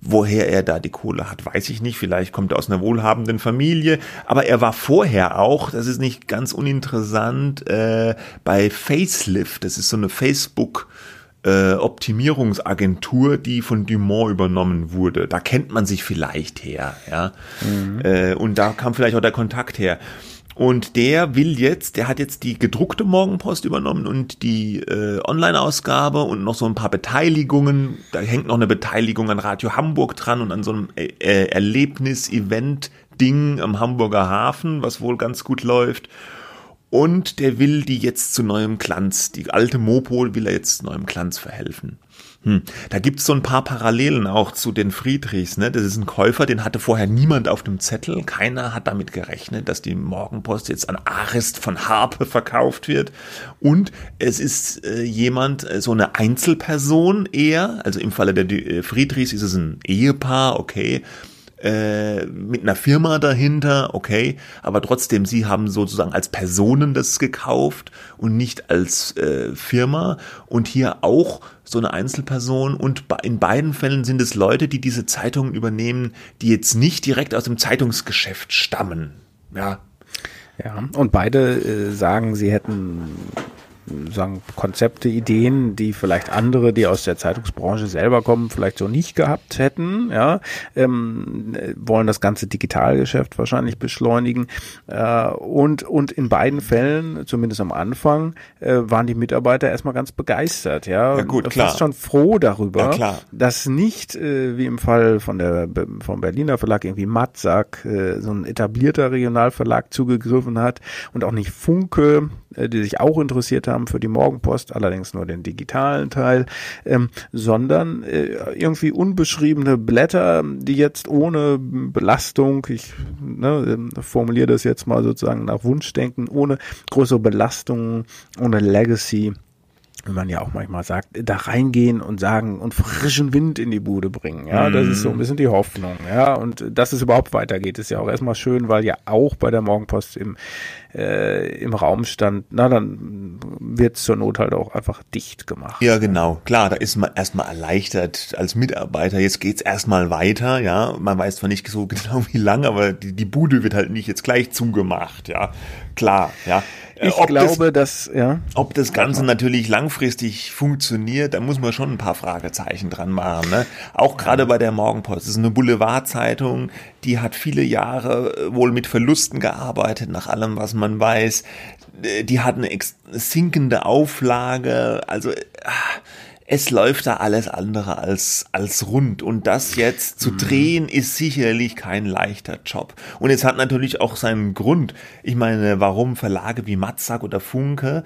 Woher er da die Kohle hat, weiß ich nicht. Vielleicht kommt er aus einer wohlhabenden Familie. Aber er war vorher auch, das ist nicht ganz uninteressant, äh, bei Facelift. Das ist so eine Facebook- äh, Optimierungsagentur, die von Dumont übernommen wurde. Da kennt man sich vielleicht her, ja. Mhm. Äh, und da kam vielleicht auch der Kontakt her. Und der will jetzt, der hat jetzt die gedruckte Morgenpost übernommen und die äh, Online-Ausgabe und noch so ein paar Beteiligungen. Da hängt noch eine Beteiligung an Radio Hamburg dran und an so einem äh, äh Erlebnis-Event-Ding am Hamburger Hafen, was wohl ganz gut läuft. Und der will die jetzt zu neuem Glanz, die alte Mopo will er jetzt neuem Glanz verhelfen. Hm. Da gibt's so ein paar Parallelen auch zu den Friedrichs. Ne? Das ist ein Käufer, den hatte vorher niemand auf dem Zettel. Keiner hat damit gerechnet, dass die Morgenpost jetzt an Arist von Harpe verkauft wird. Und es ist äh, jemand, äh, so eine Einzelperson eher. Also im Falle der äh, Friedrichs ist es ein Ehepaar, okay äh, mit einer Firma dahinter, okay, aber trotzdem, sie haben sozusagen als Personen das gekauft und nicht als äh, Firma. Und hier auch so eine Einzelperson. Und in beiden Fällen sind es Leute, die diese Zeitungen übernehmen, die jetzt nicht direkt aus dem Zeitungsgeschäft stammen, ja. Ja, und beide äh, sagen, sie hätten sagen, Konzepte, Ideen, die vielleicht andere, die aus der Zeitungsbranche selber kommen, vielleicht so nicht gehabt hätten, ja, ähm, wollen das ganze Digitalgeschäft wahrscheinlich beschleunigen. Äh, und, und in beiden Fällen, zumindest am Anfang, äh, waren die Mitarbeiter erstmal ganz begeistert, ja. Ja gut, klar. Fast schon froh darüber, ja, dass nicht, äh, wie im Fall von der, vom Berliner Verlag irgendwie Matzak, äh, so ein etablierter Regionalverlag zugegriffen hat und auch nicht Funke, äh, die sich auch interessiert haben für die Morgenpost, allerdings nur den digitalen Teil, ähm, sondern äh, irgendwie unbeschriebene Blätter, die jetzt ohne Belastung, ich ne, ähm, formuliere das jetzt mal sozusagen nach Wunschdenken, ohne größere Belastung, ohne Legacy, wie man ja auch manchmal sagt, da reingehen und sagen und frischen Wind in die Bude bringen. Ja, das ist so ein mhm. bisschen die Hoffnung. Ja, und dass es überhaupt weitergeht, ist ja auch erstmal schön, weil ja auch bei der Morgenpost im, äh, im Raum stand, na, dann wird zur Not halt auch einfach dicht gemacht. Ja, genau. Klar, da ist man erstmal erleichtert als Mitarbeiter. Jetzt geht's erstmal weiter, ja. Man weiß zwar nicht so genau wie lang, aber die, die Bude wird halt nicht jetzt gleich zugemacht, ja. Klar, ja. Äh, ich ob glaube, das, dass, ja. Ob das Ganze natürlich langfristig funktioniert, da muss man schon ein paar Fragezeichen dran machen. Ne? Auch gerade bei der Morgenpost. Das ist eine Boulevardzeitung, die hat viele Jahre äh, wohl mit Verlusten gearbeitet, nach allem, was man weiß. Äh, die hat eine sinkende Auflage. Also, ah, es läuft da alles andere als, als rund. Und das jetzt zu mhm. drehen, ist sicherlich kein leichter Job. Und es hat natürlich auch seinen Grund. Ich meine, warum Verlage wie Matzak oder Funke,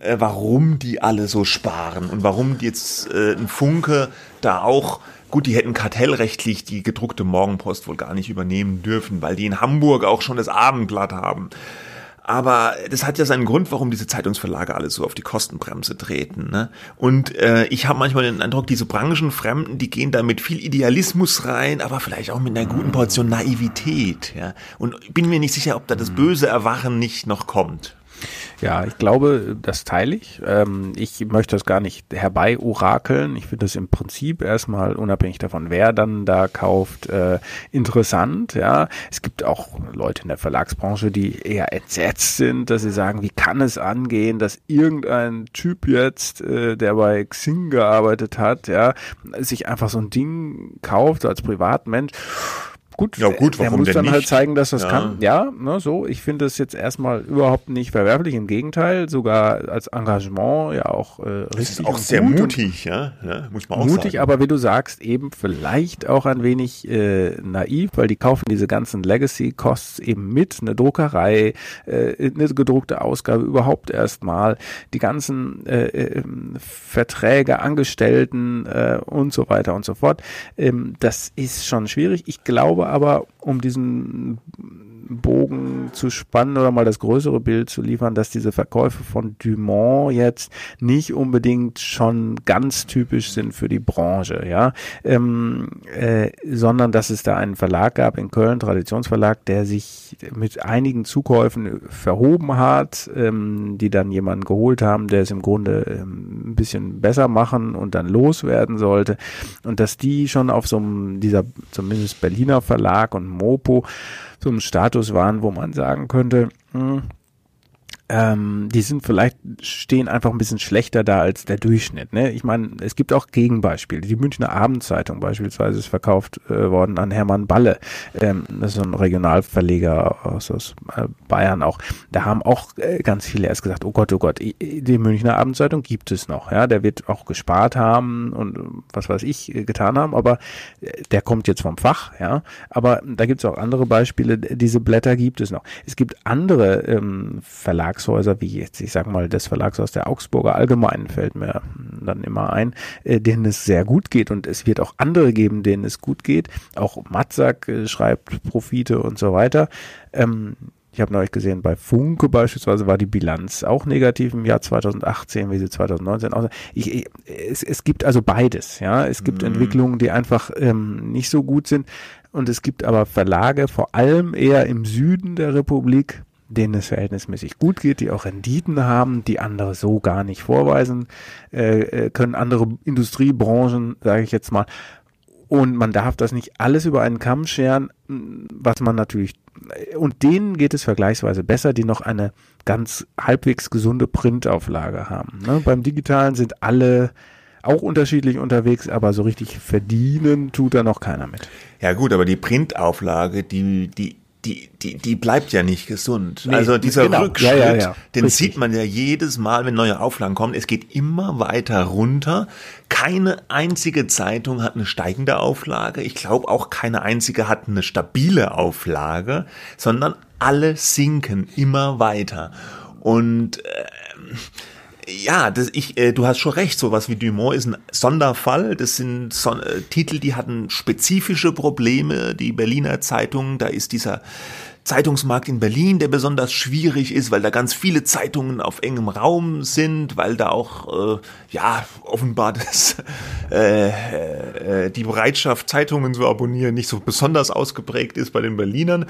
äh, warum die alle so sparen und warum jetzt äh, ein Funke da auch Gut, die hätten kartellrechtlich die gedruckte Morgenpost wohl gar nicht übernehmen dürfen, weil die in Hamburg auch schon das Abendblatt haben. Aber das hat ja seinen Grund, warum diese Zeitungsverlage alle so auf die Kostenbremse treten. Ne? Und äh, ich habe manchmal den Eindruck, diese Branchenfremden, die gehen da mit viel Idealismus rein, aber vielleicht auch mit einer guten Portion Naivität. Ja? Und bin mir nicht sicher, ob da das böse Erwachen nicht noch kommt. Ja, ich glaube, das teile ich. Ähm, ich möchte das gar nicht herbei orakeln. Ich finde das im Prinzip erstmal unabhängig davon, wer dann da kauft, äh, interessant. Ja, es gibt auch Leute in der Verlagsbranche, die eher entsetzt sind, dass sie sagen, wie kann es angehen, dass irgendein Typ jetzt, äh, der bei Xing gearbeitet hat, ja, sich einfach so ein Ding kauft als Privatmensch gut, Ja, gut, warum muss denn dann halt nicht? zeigen, dass das Ja. kann. Ja, ne, so. Ich finde das jetzt erstmal überhaupt nicht verwerflich. Im Gegenteil, sogar als Engagement ja auch äh, richtig. Das ist auch sehr mutig, ja, ja muss man auch mutig, sagen. aber wie du sagst, eben vielleicht auch ein wenig äh, naiv, weil die kaufen diese ganzen Legacy-Costs eben mit, eine Druckerei, äh, eine gedruckte Ausgabe überhaupt erstmal, die ganzen äh, äh, Verträge, Angestellten äh, und so weiter und so fort. Ähm, das ist schon schwierig. Ich glaube aber, um diesen Bogen zu spannen oder mal das größere Bild zu liefern, dass diese Verkäufe von Dumont jetzt nicht unbedingt schon ganz typisch sind für die Branche, ja, ähm, äh, sondern dass es da einen Verlag gab in Köln, Traditionsverlag, der sich mit einigen Zukäufen verhoben hat, ähm, die dann jemanden geholt haben, der es im Grunde ähm, ein bisschen besser machen und dann loswerden sollte. Und dass die schon auf so einem dieser zumindest Berliner Verlag und Mopo so einem Status waren, wo man sagen könnte, hm, ähm, die sind vielleicht, stehen einfach ein bisschen schlechter da als der Durchschnitt. Ne? Ich meine, es gibt auch Gegenbeispiele. Die Münchner Abendzeitung beispielsweise ist verkauft äh, worden an Hermann Balle. Ähm, das ist ein Regionalverleger aus, aus äh, Bayern auch. Da haben auch äh, ganz viele erst gesagt, oh Gott, oh Gott, die Münchner Abendzeitung gibt es noch. Ja, Der wird auch gespart haben und äh, was weiß ich äh, getan haben, aber der kommt jetzt vom Fach. Ja, Aber da gibt es auch andere Beispiele. Diese Blätter gibt es noch. Es gibt andere ähm, Verlagshäuser, wie jetzt, ich sag mal, das Verlagshaus der Augsburger Allgemeinen fällt mir dann immer ein, äh, denen es sehr gut geht und es wird auch andere geben, denen es gut geht. Auch Matzak äh, schreibt Profite und so weiter. Ähm, ich habe neulich gesehen, bei Funke beispielsweise war die Bilanz auch negativ im Jahr 2018, wie sie 2019 aussah. Ich, ich, es, es gibt also beides, ja. Es gibt Entwicklungen, die einfach ähm, nicht so gut sind. Und es gibt aber Verlage, vor allem eher im Süden der Republik, denen es verhältnismäßig gut geht, die auch Renditen haben, die andere so gar nicht vorweisen äh, äh, können, andere Industriebranchen, sage ich jetzt mal. Und man darf das nicht alles über einen Kamm scheren, was man natürlich, und denen geht es vergleichsweise besser, die noch eine ganz halbwegs gesunde Printauflage haben. Ne? Beim Digitalen sind alle auch unterschiedlich unterwegs, aber so richtig verdienen tut da noch keiner mit. Ja gut, aber die Printauflage, die, die, die, die, die bleibt ja nicht gesund. also dieser genau. Rückschritt, Ja, ja, ja. den Richtig. sieht man ja jedes Mal, wenn neue Auflagen kommen. Es geht immer weiter runter. Keine einzige Zeitung hat eine steigende Auflage. Ich glaube auch keine einzige hat eine stabile Auflage, sondern alle sinken immer weiter. Und ähm, ja, das, ich, äh, du hast schon recht, sowas wie Dumont ist ein Sonderfall. Das sind Son äh, Titel, die hatten spezifische Probleme. Die Berliner Zeitung, da ist dieser Zeitungsmarkt in Berlin, der besonders schwierig ist, weil da ganz viele Zeitungen auf engem Raum sind, weil da auch, äh, ja, offenbar das, äh, äh, die Bereitschaft, Zeitungen zu abonnieren, nicht so besonders ausgeprägt ist bei den Berlinern.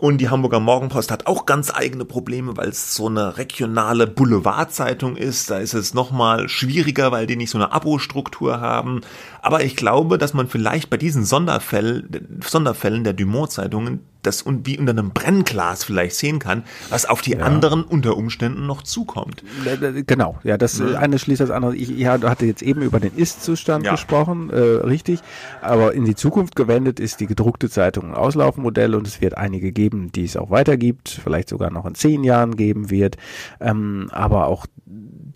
Und die Hamburger Morgenpost hat auch ganz eigene Probleme, weil es so eine regionale Boulevardzeitung ist. Da ist es nochmal schwieriger, weil die nicht so eine Abo-Struktur haben. Aber ich glaube, dass man vielleicht bei diesen Sonderfällen, Sonderfällen der Dumont-Zeitungen das und wie unter einem Brennglas vielleicht sehen kann, was auf die anderen unter Umständen noch zukommt. Äh, Genau, ja, das äh, eine schließt das andere. Ich, ich hatte jetzt eben über den Ist-Zustand Ja. gesprochen, äh, richtig, aber in die Zukunft gewendet ist die gedruckte Zeitung ein Auslaufmodell und es wird einige geben, die es auch weitergibt, vielleicht sogar noch in zehn Jahren geben wird, ähm, aber auch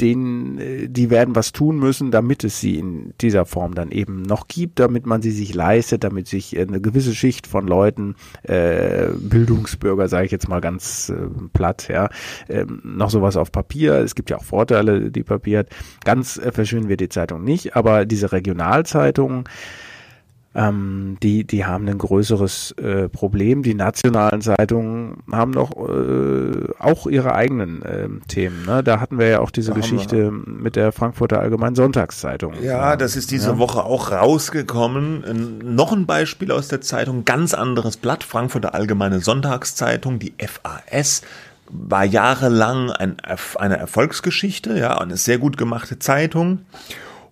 denen, äh, die werden was tun müssen, damit es sie in dieser Form dann eben noch gibt, damit man sie sich leistet, damit sich äh, eine gewisse Schicht von Leuten, äh, Bildungsbürger, sage ich jetzt mal ganz äh, platt, ja, ähm, noch sowas auf Papier. Es gibt ja auch Vorteile, die Papier hat. Ganz äh, verschwinden wird die Zeitung nicht, aber diese Regionalzeitungen, ähm, die, die haben ein größeres äh, Problem. Die nationalen Zeitungen haben noch äh, auch ihre eigenen ähm, Themen. Ne? Da hatten wir ja auch diese haben Geschichte mit der Frankfurter Allgemeinen Sonntagszeitung. Ja, das ist diese Woche auch rausgekommen. Ein- Noch ein Beispiel aus der Zeitung, ganz anderes Blatt, Frankfurter Allgemeine Sonntagszeitung, die FAS war jahrelang ein, eine Erfolgsgeschichte, ja, eine sehr gut gemachte Zeitung.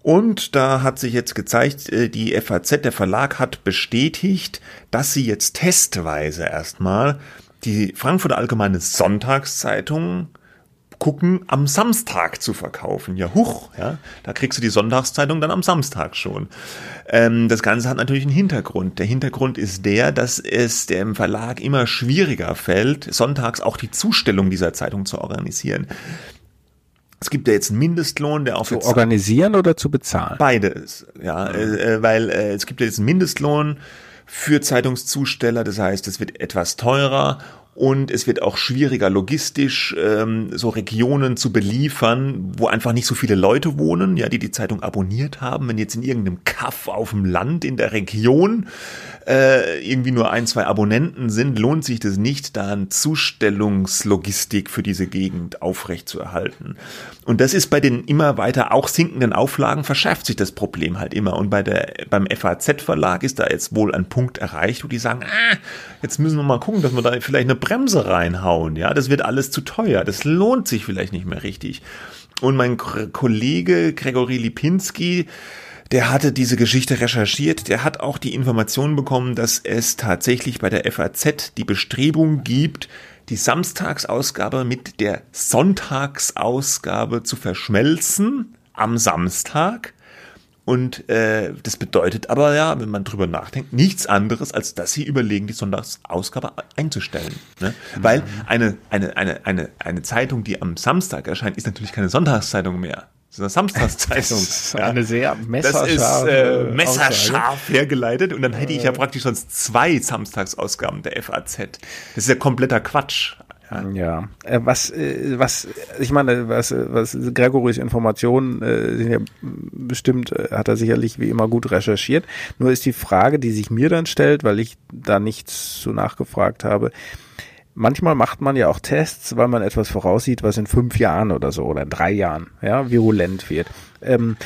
Und da hat sich jetzt gezeigt, äh, die FAZ, der Verlag hat bestätigt, dass sie jetzt testweise erstmal die Frankfurter Allgemeine Sonntagszeitung gucken, am Samstag zu verkaufen. Ja, huch, ja, da kriegst du die Sonntagszeitung dann am Samstag schon. Ähm, das Ganze hat natürlich einen Hintergrund. Der Hintergrund ist der, dass es dem Verlag immer schwieriger fällt, sonntags auch die Zustellung dieser Zeitung zu organisieren. Es gibt ja jetzt einen Mindestlohn, der auch zu organisieren oder zu bezahlen. Beides, ja, äh, äh, weil äh, es gibt ja jetzt einen Mindestlohn für Zeitungszusteller, das heißt, es wird etwas teurer und es wird auch schwieriger logistisch ähm, so Regionen zu beliefern, wo einfach nicht so viele Leute wohnen, ja, die die Zeitung abonniert haben. Wenn jetzt in irgendeinem Kaff auf dem Land in der Region äh, irgendwie nur ein, zwei Abonnenten sind, lohnt sich das nicht, da eine Zustellungslogistik für diese Gegend aufrechtzuerhalten. Und das ist bei den immer weiter auch sinkenden Auflagen verschärft sich das Problem halt immer. Und bei der beim FAZ-Verlag ist da jetzt wohl ein Punkt erreicht, wo die sagen, ah, jetzt müssen wir mal gucken, dass wir da vielleicht eine Bremse reinhauen. Ja, das wird alles zu teuer. Das lohnt sich vielleicht nicht mehr richtig. Und mein Kollege Gregory Lipinski, der hatte diese Geschichte recherchiert, der hat auch die Information bekommen, dass es tatsächlich bei der FAZ die Bestrebung gibt, die Samstagsausgabe mit der Sonntagsausgabe zu verschmelzen am Samstag und äh, das bedeutet aber ja, wenn man drüber nachdenkt, nichts anderes, als dass sie überlegen, die Sonntagsausgabe einzustellen. Ne? Mhm. Weil eine, eine, eine, eine, eine Zeitung, die am Samstag erscheint, ist natürlich keine Sonntagszeitung mehr. Das ist eine Samstagszeitung. Das ist eine sehr messerscharf, das ist, äh, messerscharf hergeleitet. Und dann hätte ich ja praktisch sonst zwei Samstagsausgaben der FAZ. Das ist ja kompletter Quatsch. Ja, äh, was, äh, was, ich meine, was, was Gregorys Informationen äh, sind ja bestimmt, hat er sicherlich wie immer gut recherchiert. Nur ist die Frage, die sich mir dann stellt, weil ich da nichts so nachgefragt habe. Manchmal macht man ja auch Tests, weil man etwas voraussieht, was in fünf Jahren oder so oder in drei Jahren ja virulent wird. Ähm,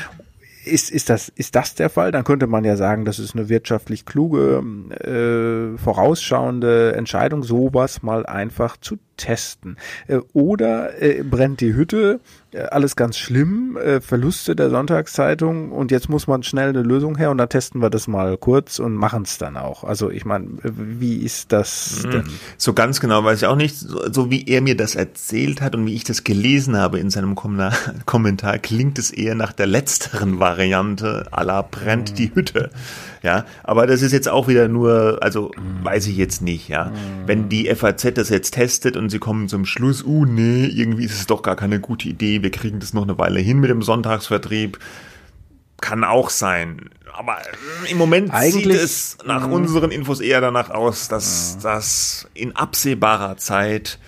ist, ist, das, ist das der Fall? Dann könnte man ja sagen, das ist eine wirtschaftlich kluge, äh, vorausschauende Entscheidung, sowas mal einfach zu testen. Äh, oder äh, brennt die Hütte, alles ganz schlimm, Verluste der Sonntagszeitung und jetzt muss man schnell eine Lösung her und dann testen wir das mal kurz und machen es dann auch. Also ich meine, wie ist das mhm. denn? So ganz genau weiß ich auch nicht. So, wie er mir das erzählt hat und wie ich das gelesen habe in seinem Kommentar, klingt es eher nach der letzteren Variante aller brennt mhm. die Hütte. Ja, aber das ist jetzt auch wieder nur, also mhm. weiß ich jetzt nicht, ja. Mhm. Wenn die FAZ das jetzt testet und sie kommen zum Schluss, uh, nee, irgendwie ist es doch gar keine gute Idee, wir kriegen das noch eine Weile hin mit dem Sonntagsvertrieb, kann auch sein. Aber im Moment Eigentlich, sieht es nach mh. unseren Infos eher danach aus, dass das in absehbarer Zeit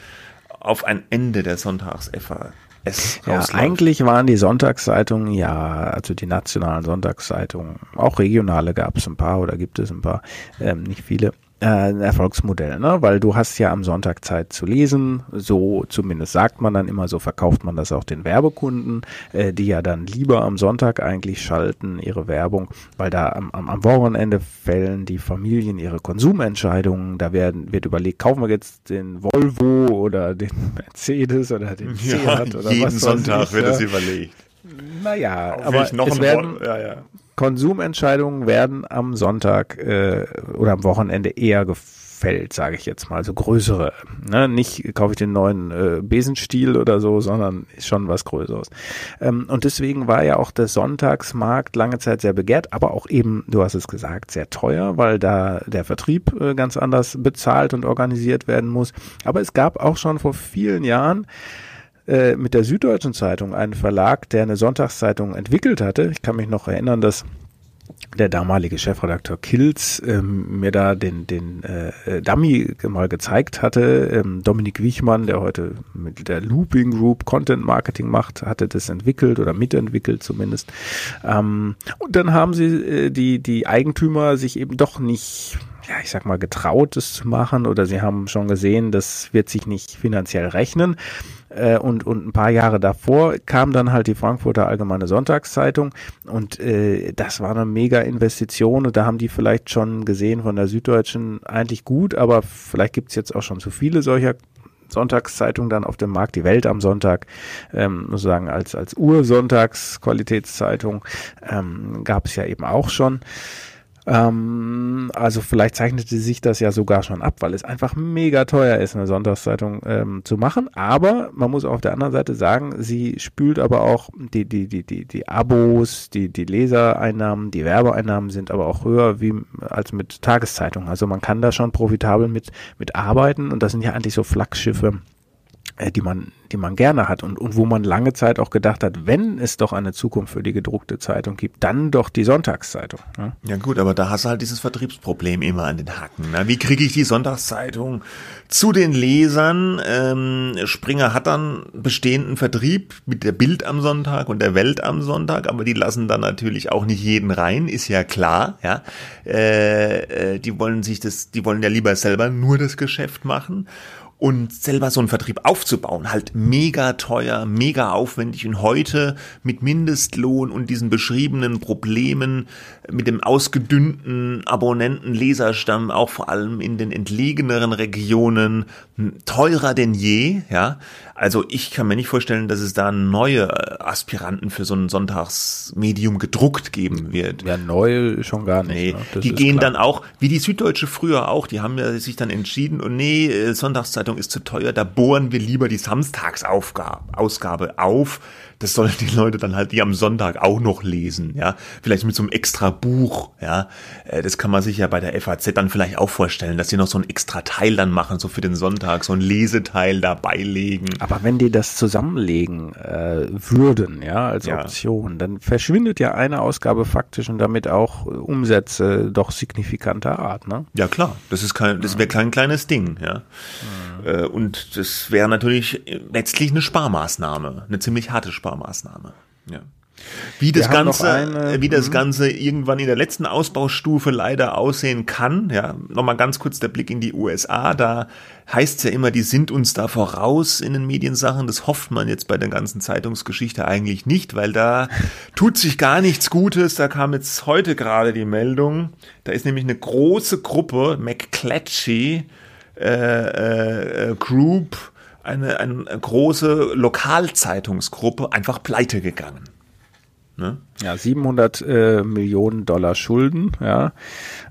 auf ein Ende der Sonntags-FAZ es ja, eigentlich waren die Sonntagszeitungen, ja, also die nationalen Sonntagszeitungen, auch regionale gab es ein paar oder gibt es ein paar, ähm, nicht viele, äh, ein Erfolgsmodell, ne? weil du hast ja am Sonntag Zeit zu lesen, so zumindest sagt man dann immer, so verkauft man das auch den Werbekunden, äh, die ja dann lieber am Sonntag eigentlich schalten ihre Werbung, weil da am, am, am Wochenende fällen die Familien ihre Konsumentscheidungen, da werden, wird überlegt, kaufen wir jetzt den Volvo oder den Mercedes oder den ja, Seat oder jeden was Sonntag ich, wird ja. es überlegt. Naja, aber es werden, ja, ja. Konsumentscheidungen werden am Sonntag äh, oder am Wochenende eher gefällt, sage ich jetzt mal, so größere. Ne? Nicht kaufe ich den neuen äh, Besenstiel oder so, sondern schon was Größeres. Ähm, und deswegen war ja auch der Sonntagsmarkt lange Zeit sehr begehrt, aber auch eben, du hast es gesagt, sehr teuer, weil da der Vertrieb äh, ganz anders bezahlt und organisiert werden muss. Aber es gab auch schon vor vielen Jahren äh, mit der Süddeutschen Zeitung, einen Verlag, der eine Sonntagszeitung entwickelt hatte. Ich kann mich noch erinnern, dass der damalige Chefredakteur Kills ähm, mir da den, den äh, Dummy mal gezeigt hatte. Ähm, Dominik Wichmann, der heute mit der Looping Group Content Marketing macht, hatte das entwickelt oder mitentwickelt zumindest. Ähm, und dann haben sie äh, die, die Eigentümer sich eben doch nicht ja, ich sag mal, getraut, es zu machen oder sie haben schon gesehen, das wird sich nicht finanziell rechnen. Äh, und, und ein paar Jahre davor kam dann halt die Frankfurter Allgemeine Sonntagszeitung und äh, das war eine mega Investition und da haben die vielleicht schon gesehen von der Süddeutschen eigentlich gut, aber vielleicht gibt's jetzt auch schon zu viele solcher Sonntagszeitung dann auf dem Markt, die Welt am Sonntag, ähm, sozusagen als, als Ursonntagsqualitätszeitung, ähm, gab es ja eben auch schon. Ähm, also vielleicht zeichnete sich das ja sogar schon ab, weil es einfach mega teuer ist, eine Sonntagszeitung ähm, zu machen. Aber man muss auf der anderen Seite sagen, sie spült aber auch die, die, die, die, die Abos, die, die Lesereinnahmen, die Werbeeinnahmen sind aber auch höher wie als mit Tageszeitungen. Also man kann da schon profitabel mit, mit arbeiten und das sind ja eigentlich so Flaggschiffe die man, die man gerne hat und, und wo man lange Zeit auch gedacht hat, wenn es doch eine Zukunft für die gedruckte Zeitung gibt, dann doch die Sonntagszeitung. Ne? Ja gut, aber da hast du halt dieses Vertriebsproblem immer an den Hacken. Ne? Wie kriege ich die Sonntagszeitung zu den Lesern? Ähm, Springer hat dann bestehenden Vertrieb mit der Bild am Sonntag und der Welt am Sonntag, aber die lassen dann natürlich auch nicht jeden rein, ist ja klar. Ja, äh, äh, die wollen sich das, die wollen ja lieber selber nur das Geschäft machen und selber so einen Vertrieb aufzubauen, halt mega teuer, mega aufwendig und heute mit Mindestlohn und diesen beschriebenen Problemen mit dem ausgedünnten Abonnenten-Leserstamm, auch vor allem in den entlegeneren Regionen, teurer denn je, ja. Also ich kann mir nicht vorstellen, dass es da neue Aspiranten für so ein Sonntagsmedium gedruckt geben wird. Ja, neu schon gar nicht. Nee, ne? die gehen klar. dann auch, wie die Süddeutsche früher auch, die haben ja sich dann entschieden, und nee, äh, Sonntagszeitung ist zu teuer, da bohren wir lieber die Samstagsausgabe auf das sollen die Leute dann halt die am Sonntag auch noch lesen, ja. Vielleicht mit so einem extra Buch, ja. Äh, das kann man sich ja bei der FAZ dann vielleicht auch vorstellen, dass sie noch so ein extra Teil dann machen, so für den Sonntag, so ein Leseteil da beilegen. Aber wenn die das zusammenlegen äh, würden, ja, als ja. Option, dann verschwindet ja eine Ausgabe faktisch und damit auch Umsätze doch signifikanter Art, ne? Ja, klar. Das ist kein, das wäre kein kleines Ding, ja. Mhm. Und das wäre natürlich letztlich eine Sparmaßnahme, eine ziemlich harte Sparmaßnahme. Sparmaßnahme. Ja. Wie das Ganze, eine, wie das mhm. Ganze irgendwann in der letzten Ausbaustufe leider aussehen kann, ja, nochmal ganz kurz der Blick in die USA, da heißt es ja immer, die sind uns da voraus in den Mediensachen, das hofft man jetzt bei der ganzen Zeitungsgeschichte eigentlich nicht, weil da tut sich gar nichts Gutes, da kam jetzt heute gerade die Meldung, da ist nämlich eine große Gruppe, McClatchy äh, äh, Group, eine, eine große Lokalzeitungsgruppe einfach pleite gegangen. Ne? Ja, 700 äh, Millionen Dollar Schulden, ja.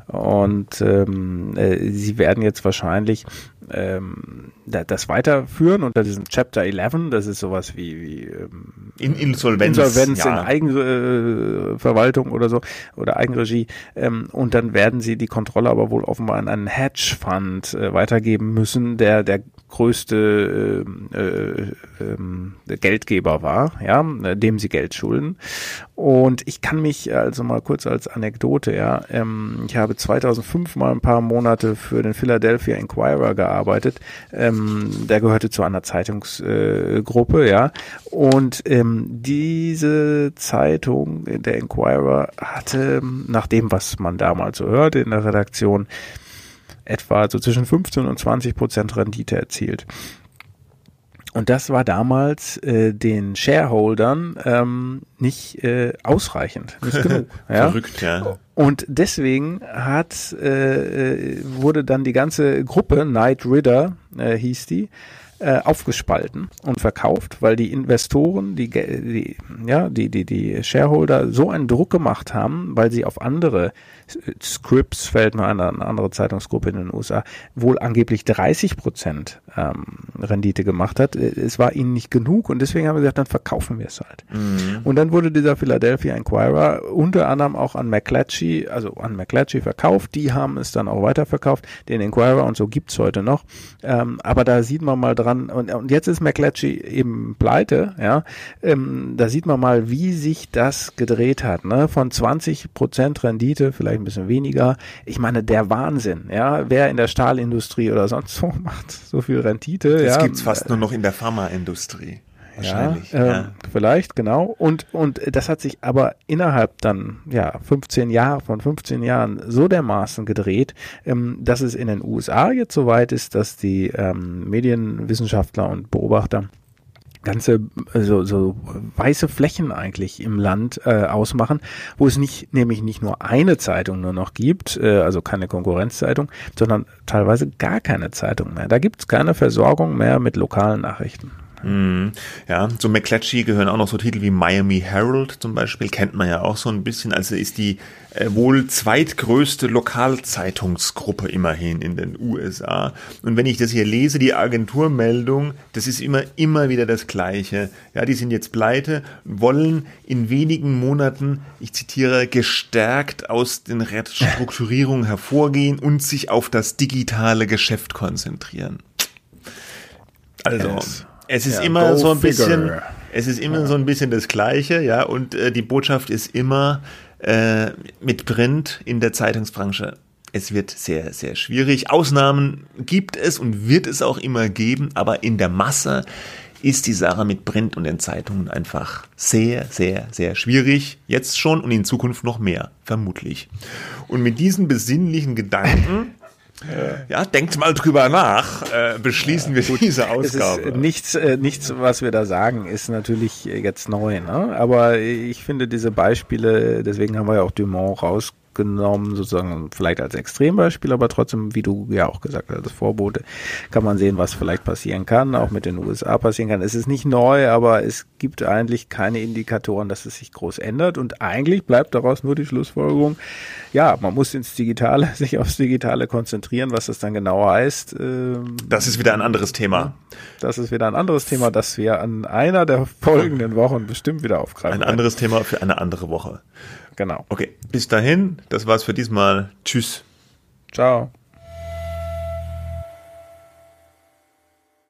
Und ähm, äh, sie werden jetzt wahrscheinlich ähm, das weiterführen unter diesem Chapter 11, das ist sowas wie, wie ähm, in Insolvenz, Insolvenz ja. in Eigenverwaltung äh, oder so oder Eigenregie ähm, und dann werden sie die Kontrolle aber wohl offenbar an einen Hedgefonds äh, weitergeben müssen, der der größte äh, äh, äh, Geldgeber war, ja, dem sie Geld schulden. Und ich kann mich also mal kurz als Anekdote, ja, ähm, ich habe 2005 mal ein paar Monate für den Philadelphia Inquirer gearbeitet. Ähm, der gehörte zu einer Zeitungsgruppe, äh, ja. Und ähm, diese Zeitung, der Inquirer, hatte nach dem, was man damals so hörte in der Redaktion, etwa so zwischen 15 und 20 Prozent Rendite erzielt. Und das war damals äh, den Shareholdern ähm, nicht äh, ausreichend, nicht genug. ja? Verrückt, ja. Und deswegen hat äh, äh, wurde dann die ganze Gruppe Knight Ridder äh, hieß die äh, aufgespalten und verkauft, weil die Investoren, die, die, ja, die, die, die Shareholder so einen Druck gemacht haben, weil sie auf andere Scripps fällt mir eine, eine andere Zeitungsgruppe in den USA, wohl angeblich 30 Prozent ähm, Rendite gemacht hat. Es war ihnen nicht genug und deswegen haben wir gesagt, dann verkaufen wir es halt. Mhm. Und dann wurde dieser Philadelphia Inquirer unter anderem auch an McClatchy, also an McClatchy verkauft. Die haben es dann auch weiterverkauft, den Inquirer und so gibt's heute noch. Ähm, aber da sieht man mal dran, und, und jetzt ist McClatchy eben pleite, ja. Ähm, da sieht man mal, wie sich das gedreht hat. Ne? Von 20 Prozent Rendite, vielleicht ein bisschen weniger. Ich meine, der Wahnsinn, ja. Wer in der Stahlindustrie oder sonst so macht so viel Rendite. Das ja. gibt's fast nur noch in der Pharmaindustrie. Wahrscheinlich. Ja, äh, ja. vielleicht, genau. Und, und das hat sich aber innerhalb dann, ja, 15 Jahre, von 15 Jahren so dermaßen gedreht, ähm, dass es in den USA jetzt so weit ist, dass die ähm, Medienwissenschaftler und Beobachter ganze so, so weiße Flächen eigentlich im Land äh, ausmachen, wo es nicht nämlich nicht nur eine Zeitung nur noch gibt, äh, also keine Konkurrenzzeitung, sondern teilweise gar keine Zeitung mehr. Da gibt es keine Versorgung mehr mit lokalen Nachrichten. Mhm. Ja, zu McClatchy gehören auch noch so Titel wie Miami Herald zum Beispiel, kennt man ja auch so ein bisschen. Also ist die äh, wohl zweitgrößte Lokalzeitungsgruppe immerhin in den USA. Und wenn ich das hier lese, die Agenturmeldung, das ist immer, immer wieder das Gleiche. Ja, die sind jetzt pleite, wollen in wenigen Monaten, ich zitiere, gestärkt aus den Restrukturierungen hervorgehen und sich auf das digitale Geschäft konzentrieren. Also, yes. Es ist ja, immer so ein figure. bisschen, es ist immer ja. so ein bisschen das Gleiche, ja, und äh, die Botschaft ist immer äh, mit Print in der Zeitungsbranche. Es wird sehr, sehr schwierig. Ausnahmen gibt es und wird es auch immer geben, aber in der Masse ist die Sache mit Print und den Zeitungen einfach sehr, sehr, sehr schwierig. Jetzt schon und in Zukunft noch mehr, vermutlich. Und mit diesen besinnlichen Gedanken ja, denkt mal drüber nach. Äh, beschließen wir Gut, diese Ausgabe. nichts, äh, nichts, was wir da sagen, ist natürlich jetzt neu. Ne? Aber ich finde diese Beispiele, deswegen haben wir ja auch Dumont raus genommen, sozusagen vielleicht als Extrembeispiel, aber trotzdem, wie du ja auch gesagt hast, das Vorbote, kann man sehen, was vielleicht passieren kann, auch mit den USA passieren kann. Es ist nicht neu, aber es gibt eigentlich keine Indikatoren, dass es sich groß ändert und eigentlich bleibt daraus nur die Schlussfolgerung, ja, man muss ins Digitale, sich aufs Digitale konzentrieren, was das dann genau heißt. Ähm, das ist wieder ein anderes Thema. Das ist wieder ein anderes Thema, das wir an einer der folgenden Wochen bestimmt wieder aufgreifen. Ein anderes Thema für eine andere Woche. Genau. Okay, bis dahin, das war's für diesmal. Tschüss. Ciao.